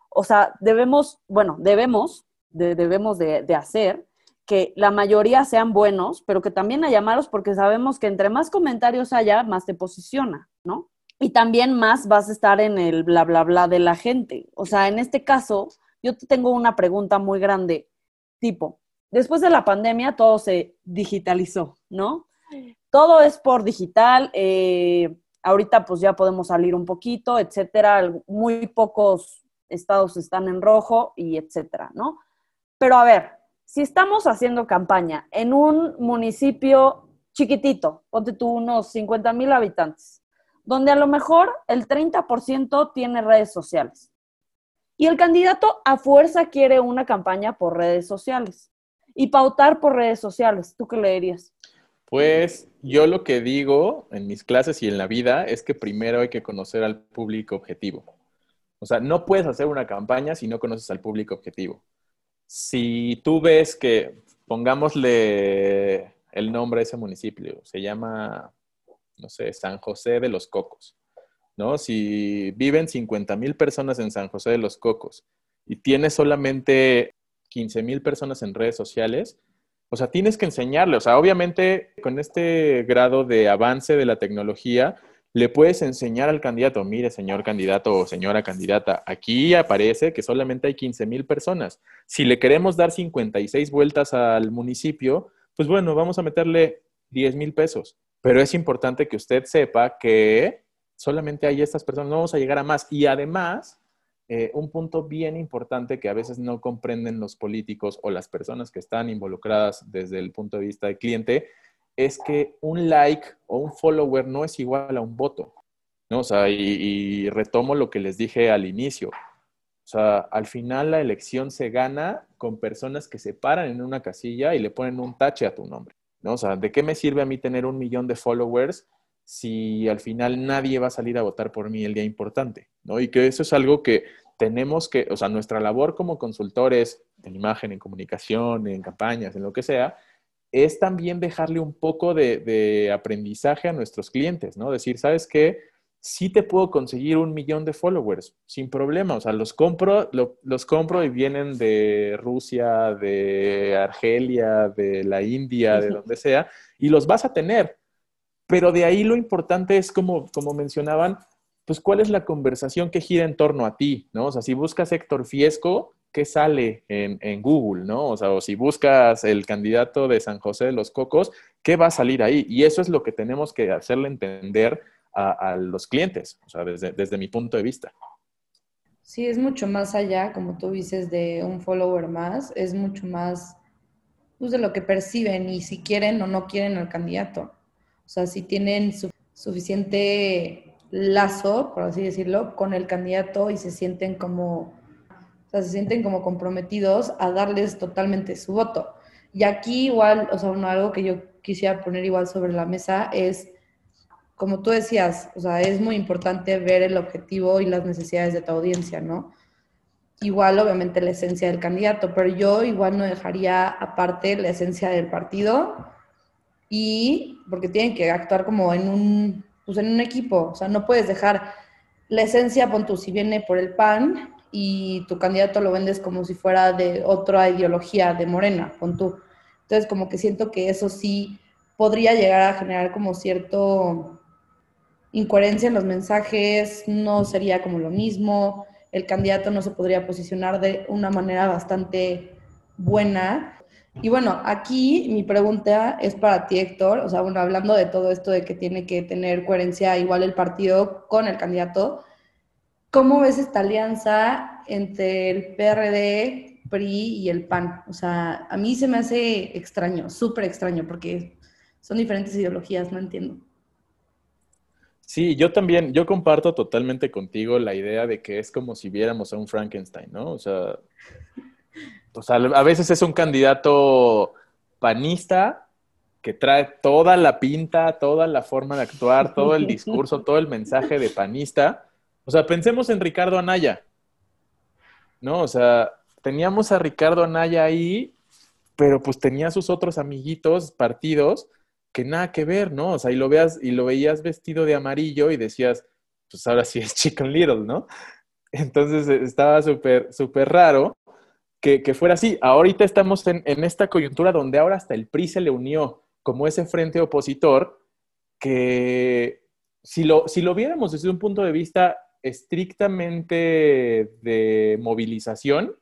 O sea, debemos, bueno, debemos, debemos de, hacer que la mayoría sean buenos, pero que también haya malos porque sabemos que entre más comentarios haya, más te posiciona, ¿no? Y también más vas a estar en el bla, bla, bla de la gente. O sea, en este caso, yo te tengo una pregunta muy grande, tipo, después de la pandemia todo se digitalizó, ¿no? Todo es por digital, eh, ahorita pues ya podemos salir un poquito, etcétera, muy pocos estados están en rojo y etcétera, ¿no? Pero a ver, si estamos haciendo campaña en un municipio chiquitito, ponte tú unos 50 mil habitantes, donde a lo mejor el 30% tiene redes sociales. Y el candidato a fuerza quiere una campaña por redes sociales y pautar por redes sociales. ¿Tú qué le dirías? Pues yo lo que digo en mis clases y en la vida es que primero hay que conocer al público objetivo. O sea, no puedes hacer una campaña si no conoces al público objetivo si tú ves que, pongámosle el nombre a ese municipio, se llama, no sé, San José de los Cocos, ¿no? Si viven 50 mil personas en San José de los Cocos y tienes solamente 15 mil personas en redes sociales, o sea, tienes que enseñarle, o sea, obviamente con este grado de avance de la tecnología, le puedes enseñar al candidato, mire, señor candidato o señora candidata, aquí aparece que solamente hay 15 mil personas. Si le queremos dar 56 vueltas al municipio, pues bueno, vamos a meterle 10 mil pesos. Pero es importante que usted sepa que solamente hay estas personas, no vamos a llegar a más. Y además, eh, un punto bien importante que a veces no comprenden los políticos o las personas que están involucradas desde el punto de vista del cliente, es que un like o un follower no es igual a un voto. ¿no? O sea, y, retomo lo que les dije al inicio. O sea, al final la elección se gana con personas que se paran en una casilla y le ponen un tache a tu nombre. ¿no? O sea, ¿de qué me sirve a mí tener un millón de followers si al final nadie va a salir a votar por mí el día importante? ¿no? Y que eso es algo que tenemos que, o sea, nuestra labor como consultores en imagen, en comunicación, en campañas, en lo que sea, es también dejarle un poco de, aprendizaje a nuestros clientes, ¿no? Decir, ¿sabes qué? Sí te puedo conseguir un millón de followers sin problema. O sea, los compro, los compro y vienen de Rusia, de Argelia, de la India, de donde sea, y los vas a tener. Pero de ahí lo importante es, como, como mencionaban, pues cuál es la conversación que gira en torno a ti, ¿no? O sea, si buscas Héctor Fiesco, qué sale en, Google, ¿no? O sea, o si buscas el candidato de San José de los Cocos, ¿qué va a salir ahí? Y eso es lo que tenemos que hacerle entender a, los clientes, o sea, desde, desde, mi punto de vista. Sí, es mucho más allá, como tú dices, de un follower más, es mucho más pues, de lo que perciben y si quieren o no quieren al candidato. O sea, si tienen suficiente lazo, por así decirlo, con el candidato y se sienten como o sea, se sienten como comprometidos a darles totalmente su voto. Y aquí igual, o sea, algo que yo quisiera poner igual sobre la mesa es, como tú decías, o sea, es muy importante ver el objetivo y las necesidades de tu audiencia, ¿no? Igual, obviamente, la esencia del candidato, pero yo igual no dejaría aparte la esencia del partido y porque tienen que actuar como en un, pues en un equipo, o sea, no puedes dejar la esencia, pon tú, si viene por el PAN y tu candidato lo vendes como si fuera de otra ideología de Morena, con tú. Entonces, como que siento que eso sí podría llegar a generar como cierto incoherencia en los mensajes, no sería como lo mismo, el candidato no se podría posicionar de una manera bastante buena. Y bueno, aquí mi pregunta es para ti, Héctor, o sea, bueno, hablando de todo esto de que tiene que tener coherencia igual el partido con el candidato, ¿Cómo ves esta alianza entre el PRD, PRI y el PAN? O sea, a mí se me hace extraño, súper extraño, porque son diferentes ideologías, no entiendo. Sí, yo también, yo comparto totalmente contigo la idea de que es como si viéramos a un Frankenstein, ¿no? O sea, o sea a veces es un candidato panista que trae toda la pinta, toda la forma de actuar, todo el discurso, (laughs) todo el mensaje de panista, o sea, pensemos en Ricardo Anaya, ¿no? O sea, teníamos a Ricardo Anaya ahí, pero pues tenía sus otros amiguitos, partidos, que nada que ver, ¿no? O sea, y lo, veas, y lo veías vestido de amarillo y decías, pues ahora sí es (laughs) Chicken Little, ¿no? Entonces estaba súper, súper raro. Que, fuera así. Ahorita estamos en, en, esta coyuntura donde ahora hasta el PRI se le unió como ese frente opositor que si lo, si lo viéramos desde un punto de vista estrictamente de movilización,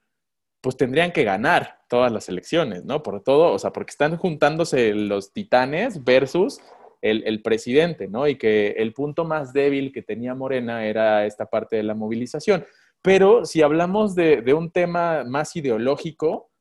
pues tendrían que ganar todas las elecciones, ¿no? Por todo, o sea, porque están juntándose los titanes versus el, presidente, ¿no? Y que el punto más débil que tenía Morena era esta parte de la movilización. Pero si hablamos de, un tema más ideológico,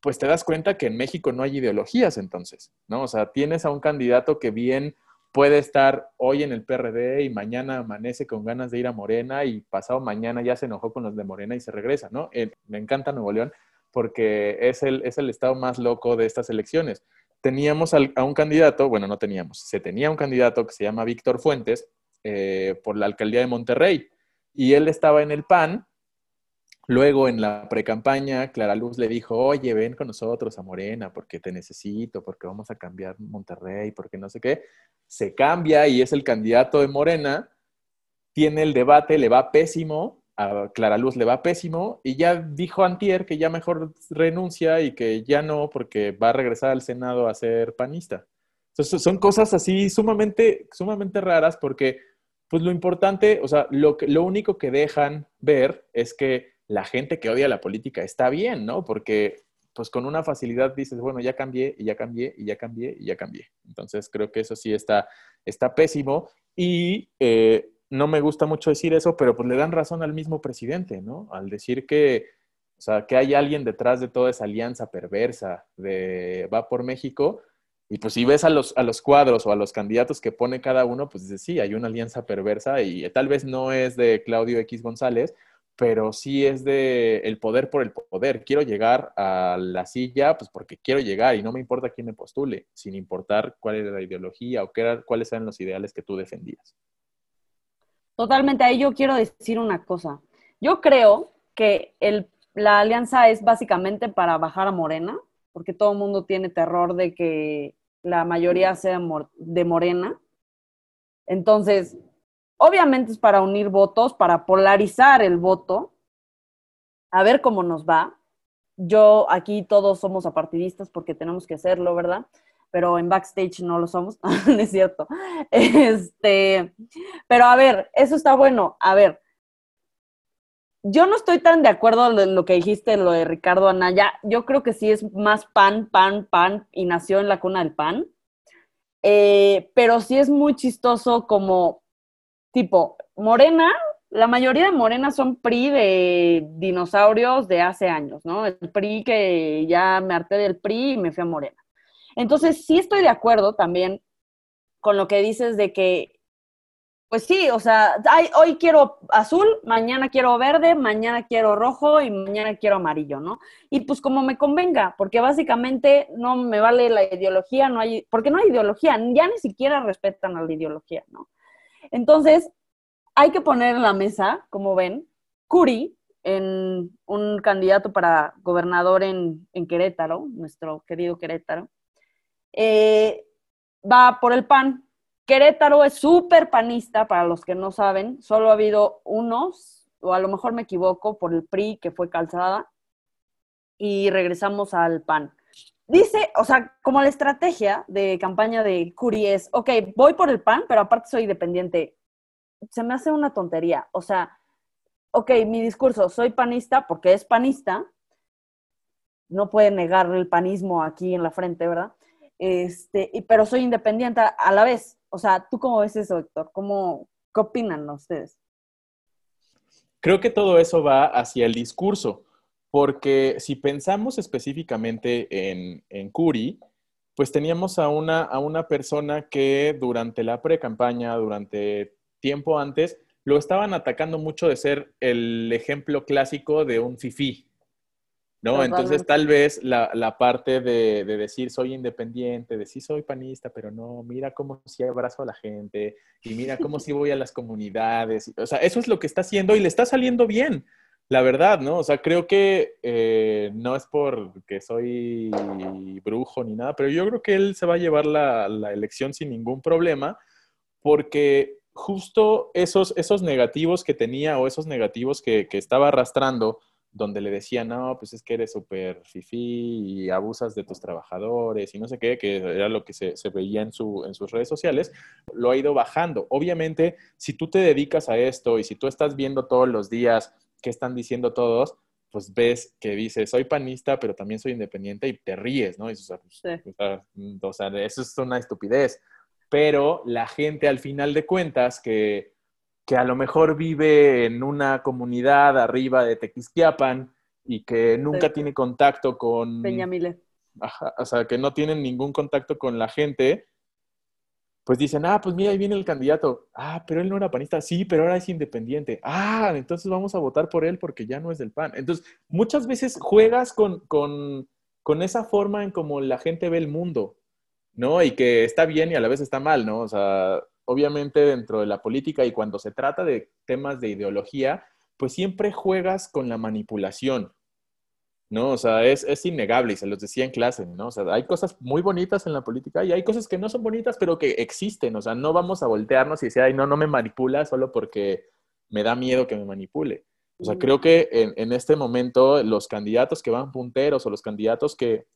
pues te das cuenta que en México no hay ideologías entonces, ¿no? O sea, tienes a un candidato que bien puede estar hoy en el PRD y mañana amanece con ganas de ir a Morena y pasado mañana ya se enojó con los de Morena y se regresa, ¿no? Eh, me encanta Nuevo León porque es el, es el estado más loco de estas elecciones. Teníamos a un candidato, bueno, no teníamos, se tenía un candidato que se llama Víctor Fuentes eh, por la alcaldía de Monterrey y él estaba en el PAN Luego, en la precampaña, Clara Luz le dijo, oye, ven con nosotros a Morena porque te necesito, porque vamos a cambiar Monterrey, porque no sé qué. Se cambia y es el candidato de Morena, tiene el debate, le va pésimo, a Clara Luz le va pésimo, y ya dijo Antier que ya mejor renuncia y que ya no, porque va a regresar al Senado a ser panista. Entonces, son cosas así sumamente, sumamente raras porque, pues lo importante, o sea, lo, lo único que dejan ver es que la gente que odia la política está bien, ¿no? Porque pues con una facilidad dices, bueno, ya cambié y ya cambié y ya cambié y ya cambié. Entonces creo que eso sí está, está pésimo y eh, no me gusta mucho decir eso, pero pues le dan razón al mismo presidente, ¿no? Al decir que, o sea, que hay alguien detrás de toda esa alianza perversa de Va por México. Y pues si ves a los, a los cuadros o a los candidatos que pone cada uno, pues dices, sí, hay una alianza perversa y tal vez no es de Claudio X González, pero sí es de el poder por el poder. Quiero llegar a la silla, pues porque quiero llegar y no me importa quién me postule, sin importar cuál era la ideología o qué cuáles eran los ideales que tú defendías. Totalmente, ahí yo quiero decir una cosa. Yo creo que el, la alianza es básicamente para bajar a Morena, porque todo el mundo tiene terror de que la mayoría sea de Morena. Entonces, Obviamente es para unir votos, para polarizar el voto, a ver cómo nos va. Yo aquí todos somos apartidistas porque tenemos que hacerlo, ¿verdad? Pero en backstage no lo somos, (laughs) es cierto. Este, pero a ver, eso está bueno. A ver, yo no estoy tan de acuerdo en lo que dijiste, lo de Ricardo Anaya. Yo creo que sí es más pan, pan, pan y nació en la cuna del pan. Eh, pero sí es muy chistoso como tipo, Morena, la mayoría de Morena son PRI de dinosaurios de hace años, ¿no? El PRI que ya me harté del PRI y me fui a Morena. Entonces, sí estoy de acuerdo también con lo que dices de que, pues sí, o sea, hoy quiero azul, mañana quiero verde, mañana quiero rojo y mañana quiero amarillo, ¿no? Y pues como me convenga, porque básicamente no me vale la ideología, no hay, porque no hay ideología, ya ni siquiera respetan a la ideología, ¿no? Entonces, hay que poner en la mesa, como ven, Curi, en un candidato para gobernador en, Querétaro, nuestro querido Querétaro, eh, va por el PAN. Querétaro es súper panista, para los que no saben, solo ha habido unos, o a lo mejor me equivoco, por el PRI, que fue calzada, y regresamos al PAN. Dice, o sea, como la estrategia de campaña de Curi es, ok, voy por el PAN, pero aparte soy dependiente. Se me hace una tontería. O sea, ok, mi discurso, soy panista porque es panista. No puede negar el panismo aquí en la frente, ¿verdad? Este, pero soy independiente a la vez. O sea, ¿tú cómo ves eso, Héctor? ¿Cómo, ¿Qué opinan ustedes? Creo que todo eso va hacia el discurso. Porque si pensamos específicamente en, en Curi, pues teníamos a una, a una persona que durante la pre-campaña, durante tiempo antes, lo estaban atacando mucho de ser el ejemplo clásico de un fifí, ¿no? Entonces tal vez la, parte de, decir soy independiente, de sí soy panista, pero no, mira cómo sí abrazo a la gente y mira cómo sí voy a las comunidades. O sea, eso es lo que está haciendo y le está saliendo bien la verdad, ¿no? O sea, creo que eh, no es porque soy brujo ni nada, pero yo creo que él se va a llevar la, elección sin ningún problema, porque justo esos, esos negativos que tenía o esos negativos que, estaba arrastrando donde le decían, no, pues es que eres súper fifí y abusas de tus trabajadores y no sé qué, que era lo que se, veía en, su, en sus redes sociales, lo ha ido bajando. Obviamente, si tú te dedicas a esto y si tú estás viendo todos los días qué están diciendo todos, pues ves que dice, soy panista, pero también soy independiente y te ríes, ¿no? Pues, o sea, eso es una estupidez. Pero la gente al final de cuentas que, que a lo mejor vive en una comunidad arriba de Tequisquiapan y que nunca tiene contacto con... Peñamile. Ajá, o sea, que no tienen ningún contacto con la gente, pues dicen, ah, pues mira, ahí viene el candidato. Ah, pero él no era panista. Sí, pero ahora es independiente. Ah, entonces vamos a votar por él porque ya no es del PAN. Entonces, muchas veces juegas con, con, con esa forma en como la gente ve el mundo, ¿no? Y que está bien y a la vez está mal, ¿no? O sea, obviamente dentro de la política y cuando se trata de temas de ideología, pues siempre juegas con la manipulación. ¿no? O sea, es, es, innegable y se los decía en clase, ¿no? O sea, hay cosas muy bonitas en la política y hay cosas que no son bonitas, pero que existen. O sea, no vamos a voltearnos y decir, ay, no, no me manipula solo porque me da miedo que me manipule. O sea, creo que en, en este momento los candidatos que van punteros o los candidatos que,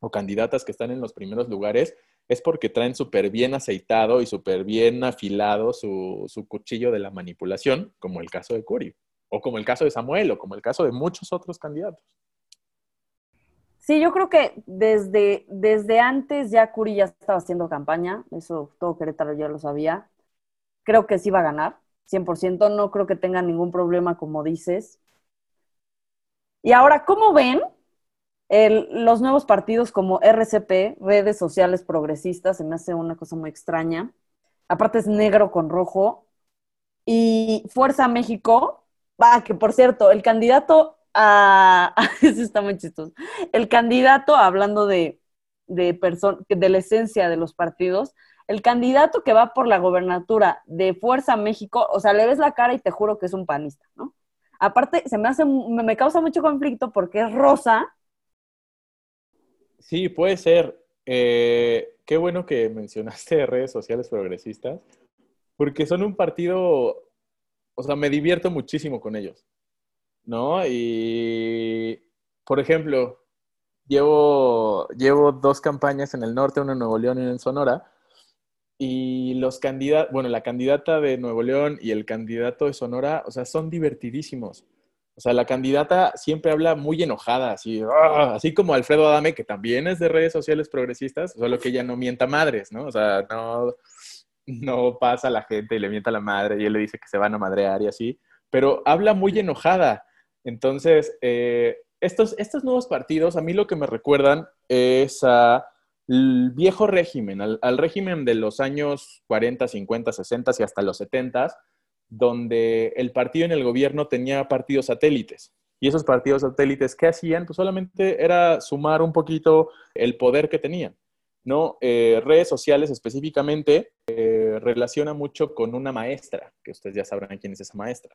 o candidatas que están en los primeros lugares, es porque traen súper bien aceitado y súper bien afilado su, su, cuchillo de la manipulación, como el caso de Curi, o como el caso de Samuel, o como el caso de muchos otros candidatos. Sí, yo creo que desde, desde antes ya Curi ya estaba haciendo campaña, eso todo Querétaro ya lo sabía. Creo que sí va a ganar, 100%, no creo que tenga ningún problema como dices. Y ahora, ¿cómo ven los nuevos partidos como RCP, redes sociales progresistas? Se me hace una cosa muy extraña. Aparte es negro con rojo. Y Fuerza México, va, que por cierto, el candidato a, (laughs) eso está muy chistoso, el candidato, hablando de, de, de la esencia de los partidos, el candidato que va por la gobernatura de Fuerza México, o sea, le ves la cara y te juro que es un panista, ¿no? Aparte, se me hace, me causa mucho conflicto porque es rosa. Sí, puede ser. Eh, qué bueno que (laughs) mencionaste redes sociales progresistas, porque son un partido, o sea, me divierto muchísimo con ellos. ¿no? Y, por ejemplo, llevo, llevo dos campañas en el norte, una en Nuevo León y una en Sonora, y los candidatos, bueno, la candidata de Nuevo León y el candidato de Sonora, o sea, son divertidísimos. O sea, la candidata siempre habla muy enojada, así, ¡ah! así como Alfredo Adame, que también es de redes sociales progresistas, solo que ella no mienta madres, ¿no? O sea, no, no pasa a la gente y le mienta a la madre y él le dice que se van a madrear y así, pero habla muy enojada. Entonces, eh, estos, estos nuevos partidos, a mí lo que me recuerdan es al viejo régimen, al, régimen de los años 40, 50, 60 y hasta los 70, donde el partido en el gobierno tenía partidos satélites. Y esos partidos satélites, ¿qué hacían? Pues solamente era sumar un poquito el poder que tenían. ¿no? Eh, redes sociales específicamente eh, relaciona mucho con una maestra, que ustedes ya sabrán quién es esa maestra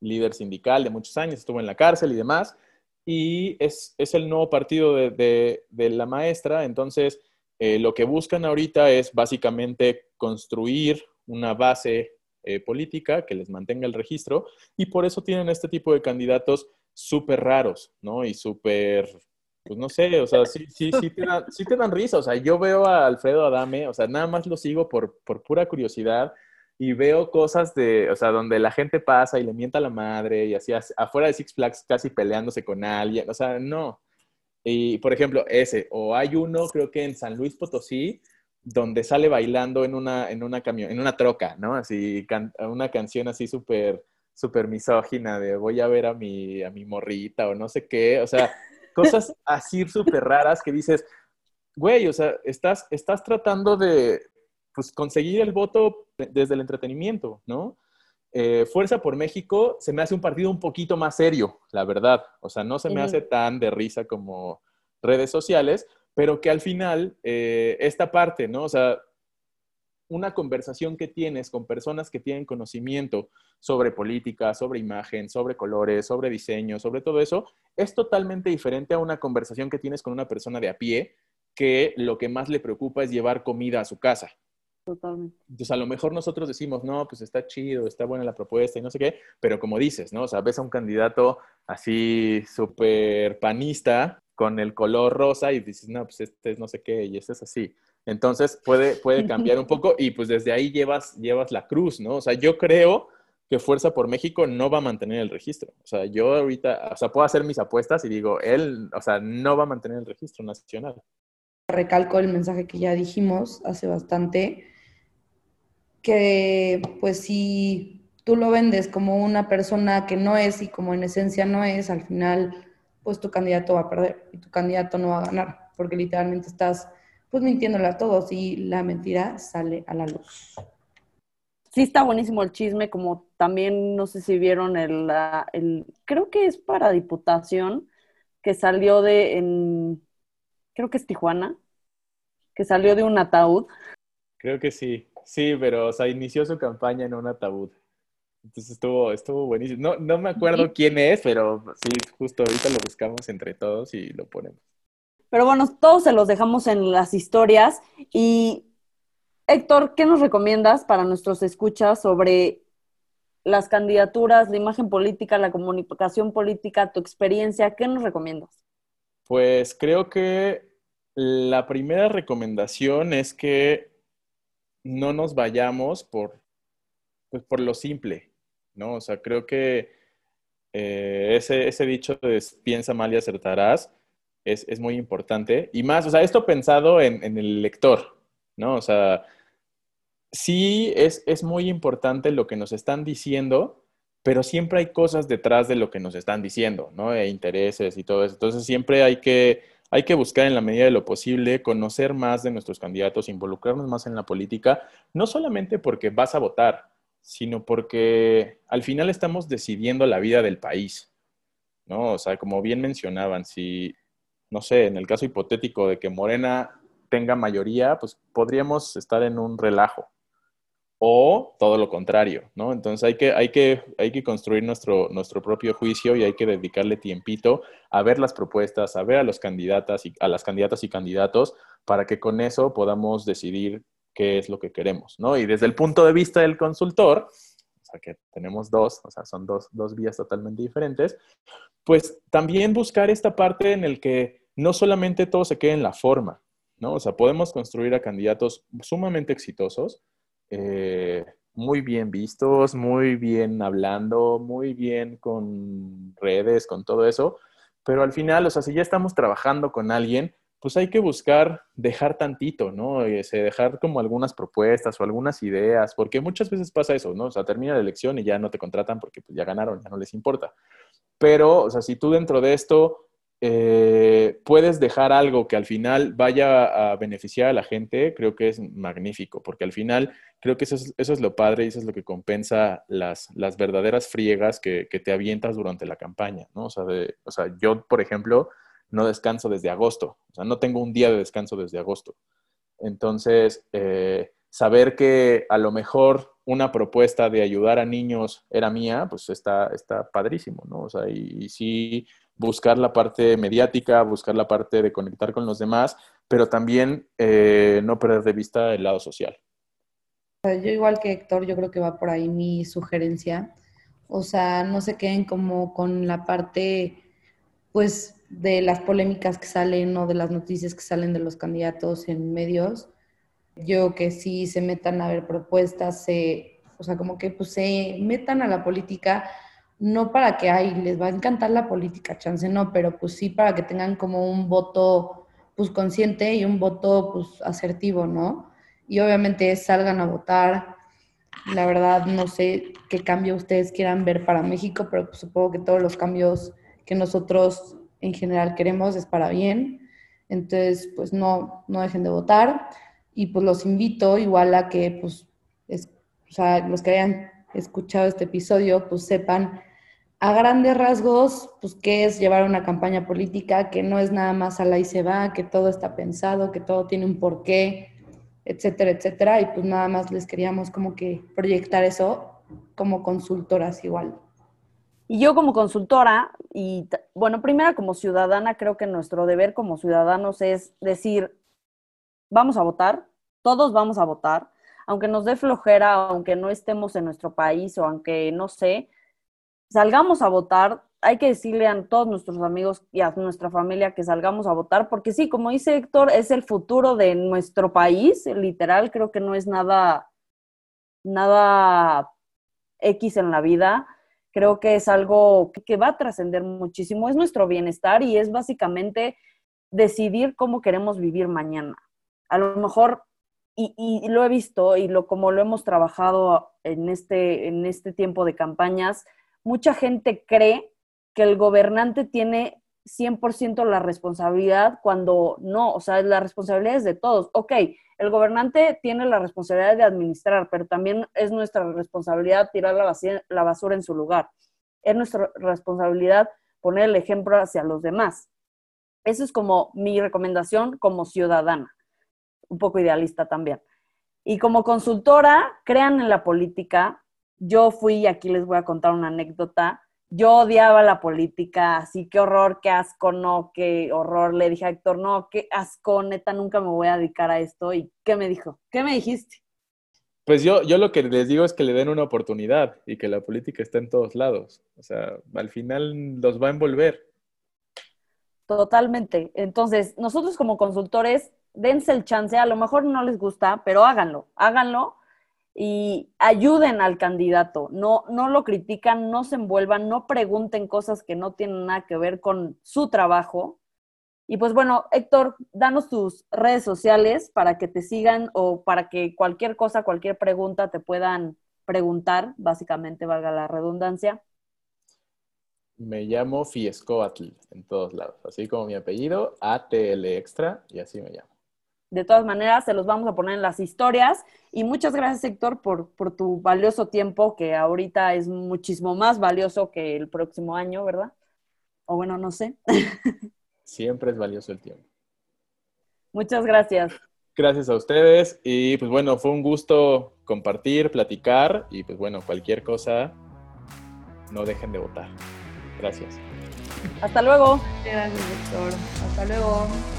líder sindical de muchos años, estuvo en la cárcel y demás, y es, el nuevo partido de, la maestra, entonces eh, lo que buscan ahorita es básicamente construir una base eh, política que les mantenga el registro, y por eso tienen este tipo de candidatos súper raros, ¿no? Y súper pues no sé, o sea, sí, sí, sí te, dan, sí te dan risa. O sea, yo veo a Alfredo Adame, o sea, nada más lo sigo por, por pura curiosidad y veo cosas de, o sea, donde la gente pasa y le mienta la madre y así afuera de Six Flags casi peleándose con alguien, o sea, no. Y por ejemplo, ese, o hay uno, creo que en San Luis Potosí, donde sale bailando en una, en una camión, en una troca, ¿no? Así, una canción así súper, súper misógina de voy a ver a mi, a mi morrita o no sé qué, o sea, (laughs) cosas así súper raras que dices, güey, o sea, estás, estás tratando de, pues, conseguir el voto desde el entretenimiento, ¿no? Eh, Fuerza por México se me hace un partido un poquito más serio, la verdad. O sea, no se me hace tan de risa como redes sociales, pero que al final, eh, esta parte, ¿no? O sea, una conversación que tienes con personas que tienen conocimiento sobre política, sobre imagen, sobre colores, sobre diseño, sobre todo eso, es totalmente diferente a una conversación que tienes con una persona de a pie que lo que más le preocupa es llevar comida a su casa, Totalmente. Entonces, a lo mejor nosotros decimos, no, pues está chido, está buena la propuesta y no sé qué, pero como dices, ¿no? O sea, ves a un candidato así súper panista con el color rosa y dices, no, pues este es no sé qué y este es así. Entonces, puede, puede cambiar un poco y pues desde ahí llevas, llevas la cruz, ¿no? O sea, yo creo que Fuerza por México no va a mantener el registro. O sea, yo ahorita, o sea, puedo hacer mis apuestas y digo, él, o sea, no va a mantener el registro nacional. Recalco el mensaje que ya dijimos hace bastante, que pues si tú lo vendes como una persona que no es y como en esencia no es, al final pues tu candidato va a perder y tu candidato no va a ganar, porque literalmente estás pues mintiéndole a todos y la mentira sale a la luz. Sí está buenísimo el chisme, como también no sé si vieron el, el creo que es para diputación, que salió de, en, creo que es Tijuana, que salió de un ataúd. Creo que sí. Sí, pero, o sea, inició su campaña en un ataúd. Entonces estuvo, estuvo buenísimo. No, no me acuerdo quién es, pero sí, justo ahorita lo buscamos entre todos y lo ponemos. Pero bueno, todos se los dejamos en las historias. Y Héctor, ¿qué nos recomiendas para nuestros escuchas sobre las candidaturas, la imagen política, la comunicación política, tu experiencia? ¿Qué nos recomiendas? Pues creo que la primera recomendación es que no nos vayamos por, pues, por lo simple, ¿no? O sea, creo que eh, ese, ese, dicho de piensa mal y acertarás es, es, muy importante. Y más, o sea, esto pensado en, en el lector, ¿no? O sea, sí es, es muy importante lo que nos están diciendo, pero siempre hay cosas detrás de lo que nos están diciendo, ¿no? E intereses y todo eso. Entonces siempre hay que hay que buscar en la medida de lo posible conocer más de nuestros candidatos, involucrarnos más en la política, no solamente porque vas a votar, sino porque al final estamos decidiendo la vida del país, ¿no? O sea, como bien mencionaban, si, no sé, en el caso hipotético de que Morena tenga mayoría, pues podríamos estar en un relajo, o todo lo contrario, ¿no? Entonces hay que, hay que, hay que construir nuestro, nuestro propio juicio y hay que dedicarle tiempito a ver las propuestas, a ver a los candidatas y a las candidatas y candidatos para que con eso podamos decidir qué es lo que queremos, ¿no? Y desde el punto de vista del consultor, o sea que tenemos dos, o sea, son dos, dos vías totalmente diferentes, pues también buscar esta parte en el que no solamente todo se quede en la forma, ¿no? O sea, podemos construir a candidatos sumamente exitosos, eh, muy bien vistos, muy bien hablando, muy bien con redes, con todo eso, pero al final, o sea, si ya estamos trabajando con alguien, pues hay que buscar dejar tantito, ¿no? Ese, dejar como algunas propuestas o algunas ideas, porque muchas veces pasa eso, ¿no? O sea, termina la elección y ya no te contratan porque pues, ya ganaron, ya no les importa. Pero, o sea, si tú dentro de esto eh, puedes dejar algo que al final vaya a beneficiar a la gente, creo que es magnífico, porque al final creo que eso es, lo padre y eso es lo que compensa las, las verdaderas friegas que, te avientas durante la campaña, ¿no? O sea, o sea, yo, por ejemplo, no descanso desde agosto, o sea, no tengo un día de descanso desde agosto. Entonces, eh, saber que a lo mejor una propuesta de ayudar a niños era mía, pues está, está padrísimo, ¿no? O sea, y, sí buscar la parte mediática, buscar la parte de conectar con los demás, pero también eh, no perder de vista el lado social. Yo igual que Héctor, yo creo que va por ahí mi sugerencia. O sea, no se queden como con la parte, pues, de las polémicas que salen o de las noticias que salen de los candidatos en medios. Yo que sí se metan a ver propuestas, se, o sea, como que pues se metan a la política no para que, ay, les va a encantar la política, chance no, pero pues sí para que tengan como un voto, pues consciente y un voto, pues asertivo, ¿no? Y obviamente salgan a votar. La verdad, no sé qué cambio ustedes quieran ver para México, pero pues, supongo que todos los cambios que nosotros en general queremos es para bien. Entonces, pues no, no dejen de votar. Y pues los invito igual a que, pues, o sea, los que hayan escuchado este episodio, pues sepan a grandes rasgos, pues qué es llevar una campaña política, que no es nada más a la y se va, que todo está pensado, que todo tiene un porqué, etcétera, etcétera. Y pues nada más les queríamos como que proyectar eso como consultoras igual. Y yo como consultora, y bueno, primero como ciudadana, creo que nuestro deber como ciudadanos es decir, vamos a votar, todos vamos a votar, aunque nos dé flojera, aunque no estemos en nuestro país o aunque no sé, salgamos a votar. Hay que decirle a todos nuestros amigos y a nuestra familia que salgamos a votar, porque sí, como dice Héctor, es el futuro de nuestro país, literal, creo que no es nada, nada X en la vida creo que es algo que va a trascender muchísimo, es nuestro bienestar y es básicamente decidir cómo queremos vivir mañana. A lo mejor, y, lo he visto y lo, como lo hemos trabajado en este, en este tiempo de campañas, mucha gente cree que el gobernante tiene 100% la responsabilidad cuando no, o sea, la responsabilidad es de todos. Ok, el gobernante tiene la responsabilidad de administrar, pero también es nuestra responsabilidad tirar la basura, en su lugar. Es nuestra responsabilidad poner el ejemplo hacia los demás. Eso es como mi recomendación como ciudadana, un poco idealista también. Y como consultora, crean en la política. Yo fui, aquí les voy a contar una anécdota, yo odiaba la política, así qué horror, qué asco, no, qué horror. Le dije a Héctor, no, qué asco, neta, nunca me voy a dedicar a esto. ¿Y qué me dijo? ¿Qué me dijiste? Pues yo, yo lo que les digo es que le den una oportunidad y que la política está en todos lados. O sea, al final los va a envolver. Totalmente. Entonces, nosotros como consultores, dense el chance, a lo mejor no les gusta, pero háganlo, háganlo y ayuden al candidato, no, no lo critican, no se envuelvan, no pregunten cosas que no tienen nada que ver con su trabajo. Y pues bueno, Héctor, danos tus redes sociales para que te sigan o para que cualquier cosa, cualquier pregunta te puedan preguntar, básicamente valga la redundancia. Me llamo Fiescoatl en todos lados, así como mi apellido, ATL Extra, y así me llamo. De todas maneras, se los vamos a poner en las historias. Y muchas gracias, Héctor, por, por tu valioso tiempo, que ahorita es muchísimo más valioso que el próximo año, ¿verdad? O bueno, no sé. (laughs) Siempre es valioso el tiempo. Muchas gracias. Gracias a ustedes y pues bueno, fue un gusto compartir, platicar y pues bueno, cualquier cosa, no dejen de votar. Gracias. Hasta luego. Gracias, Héctor. Hasta luego.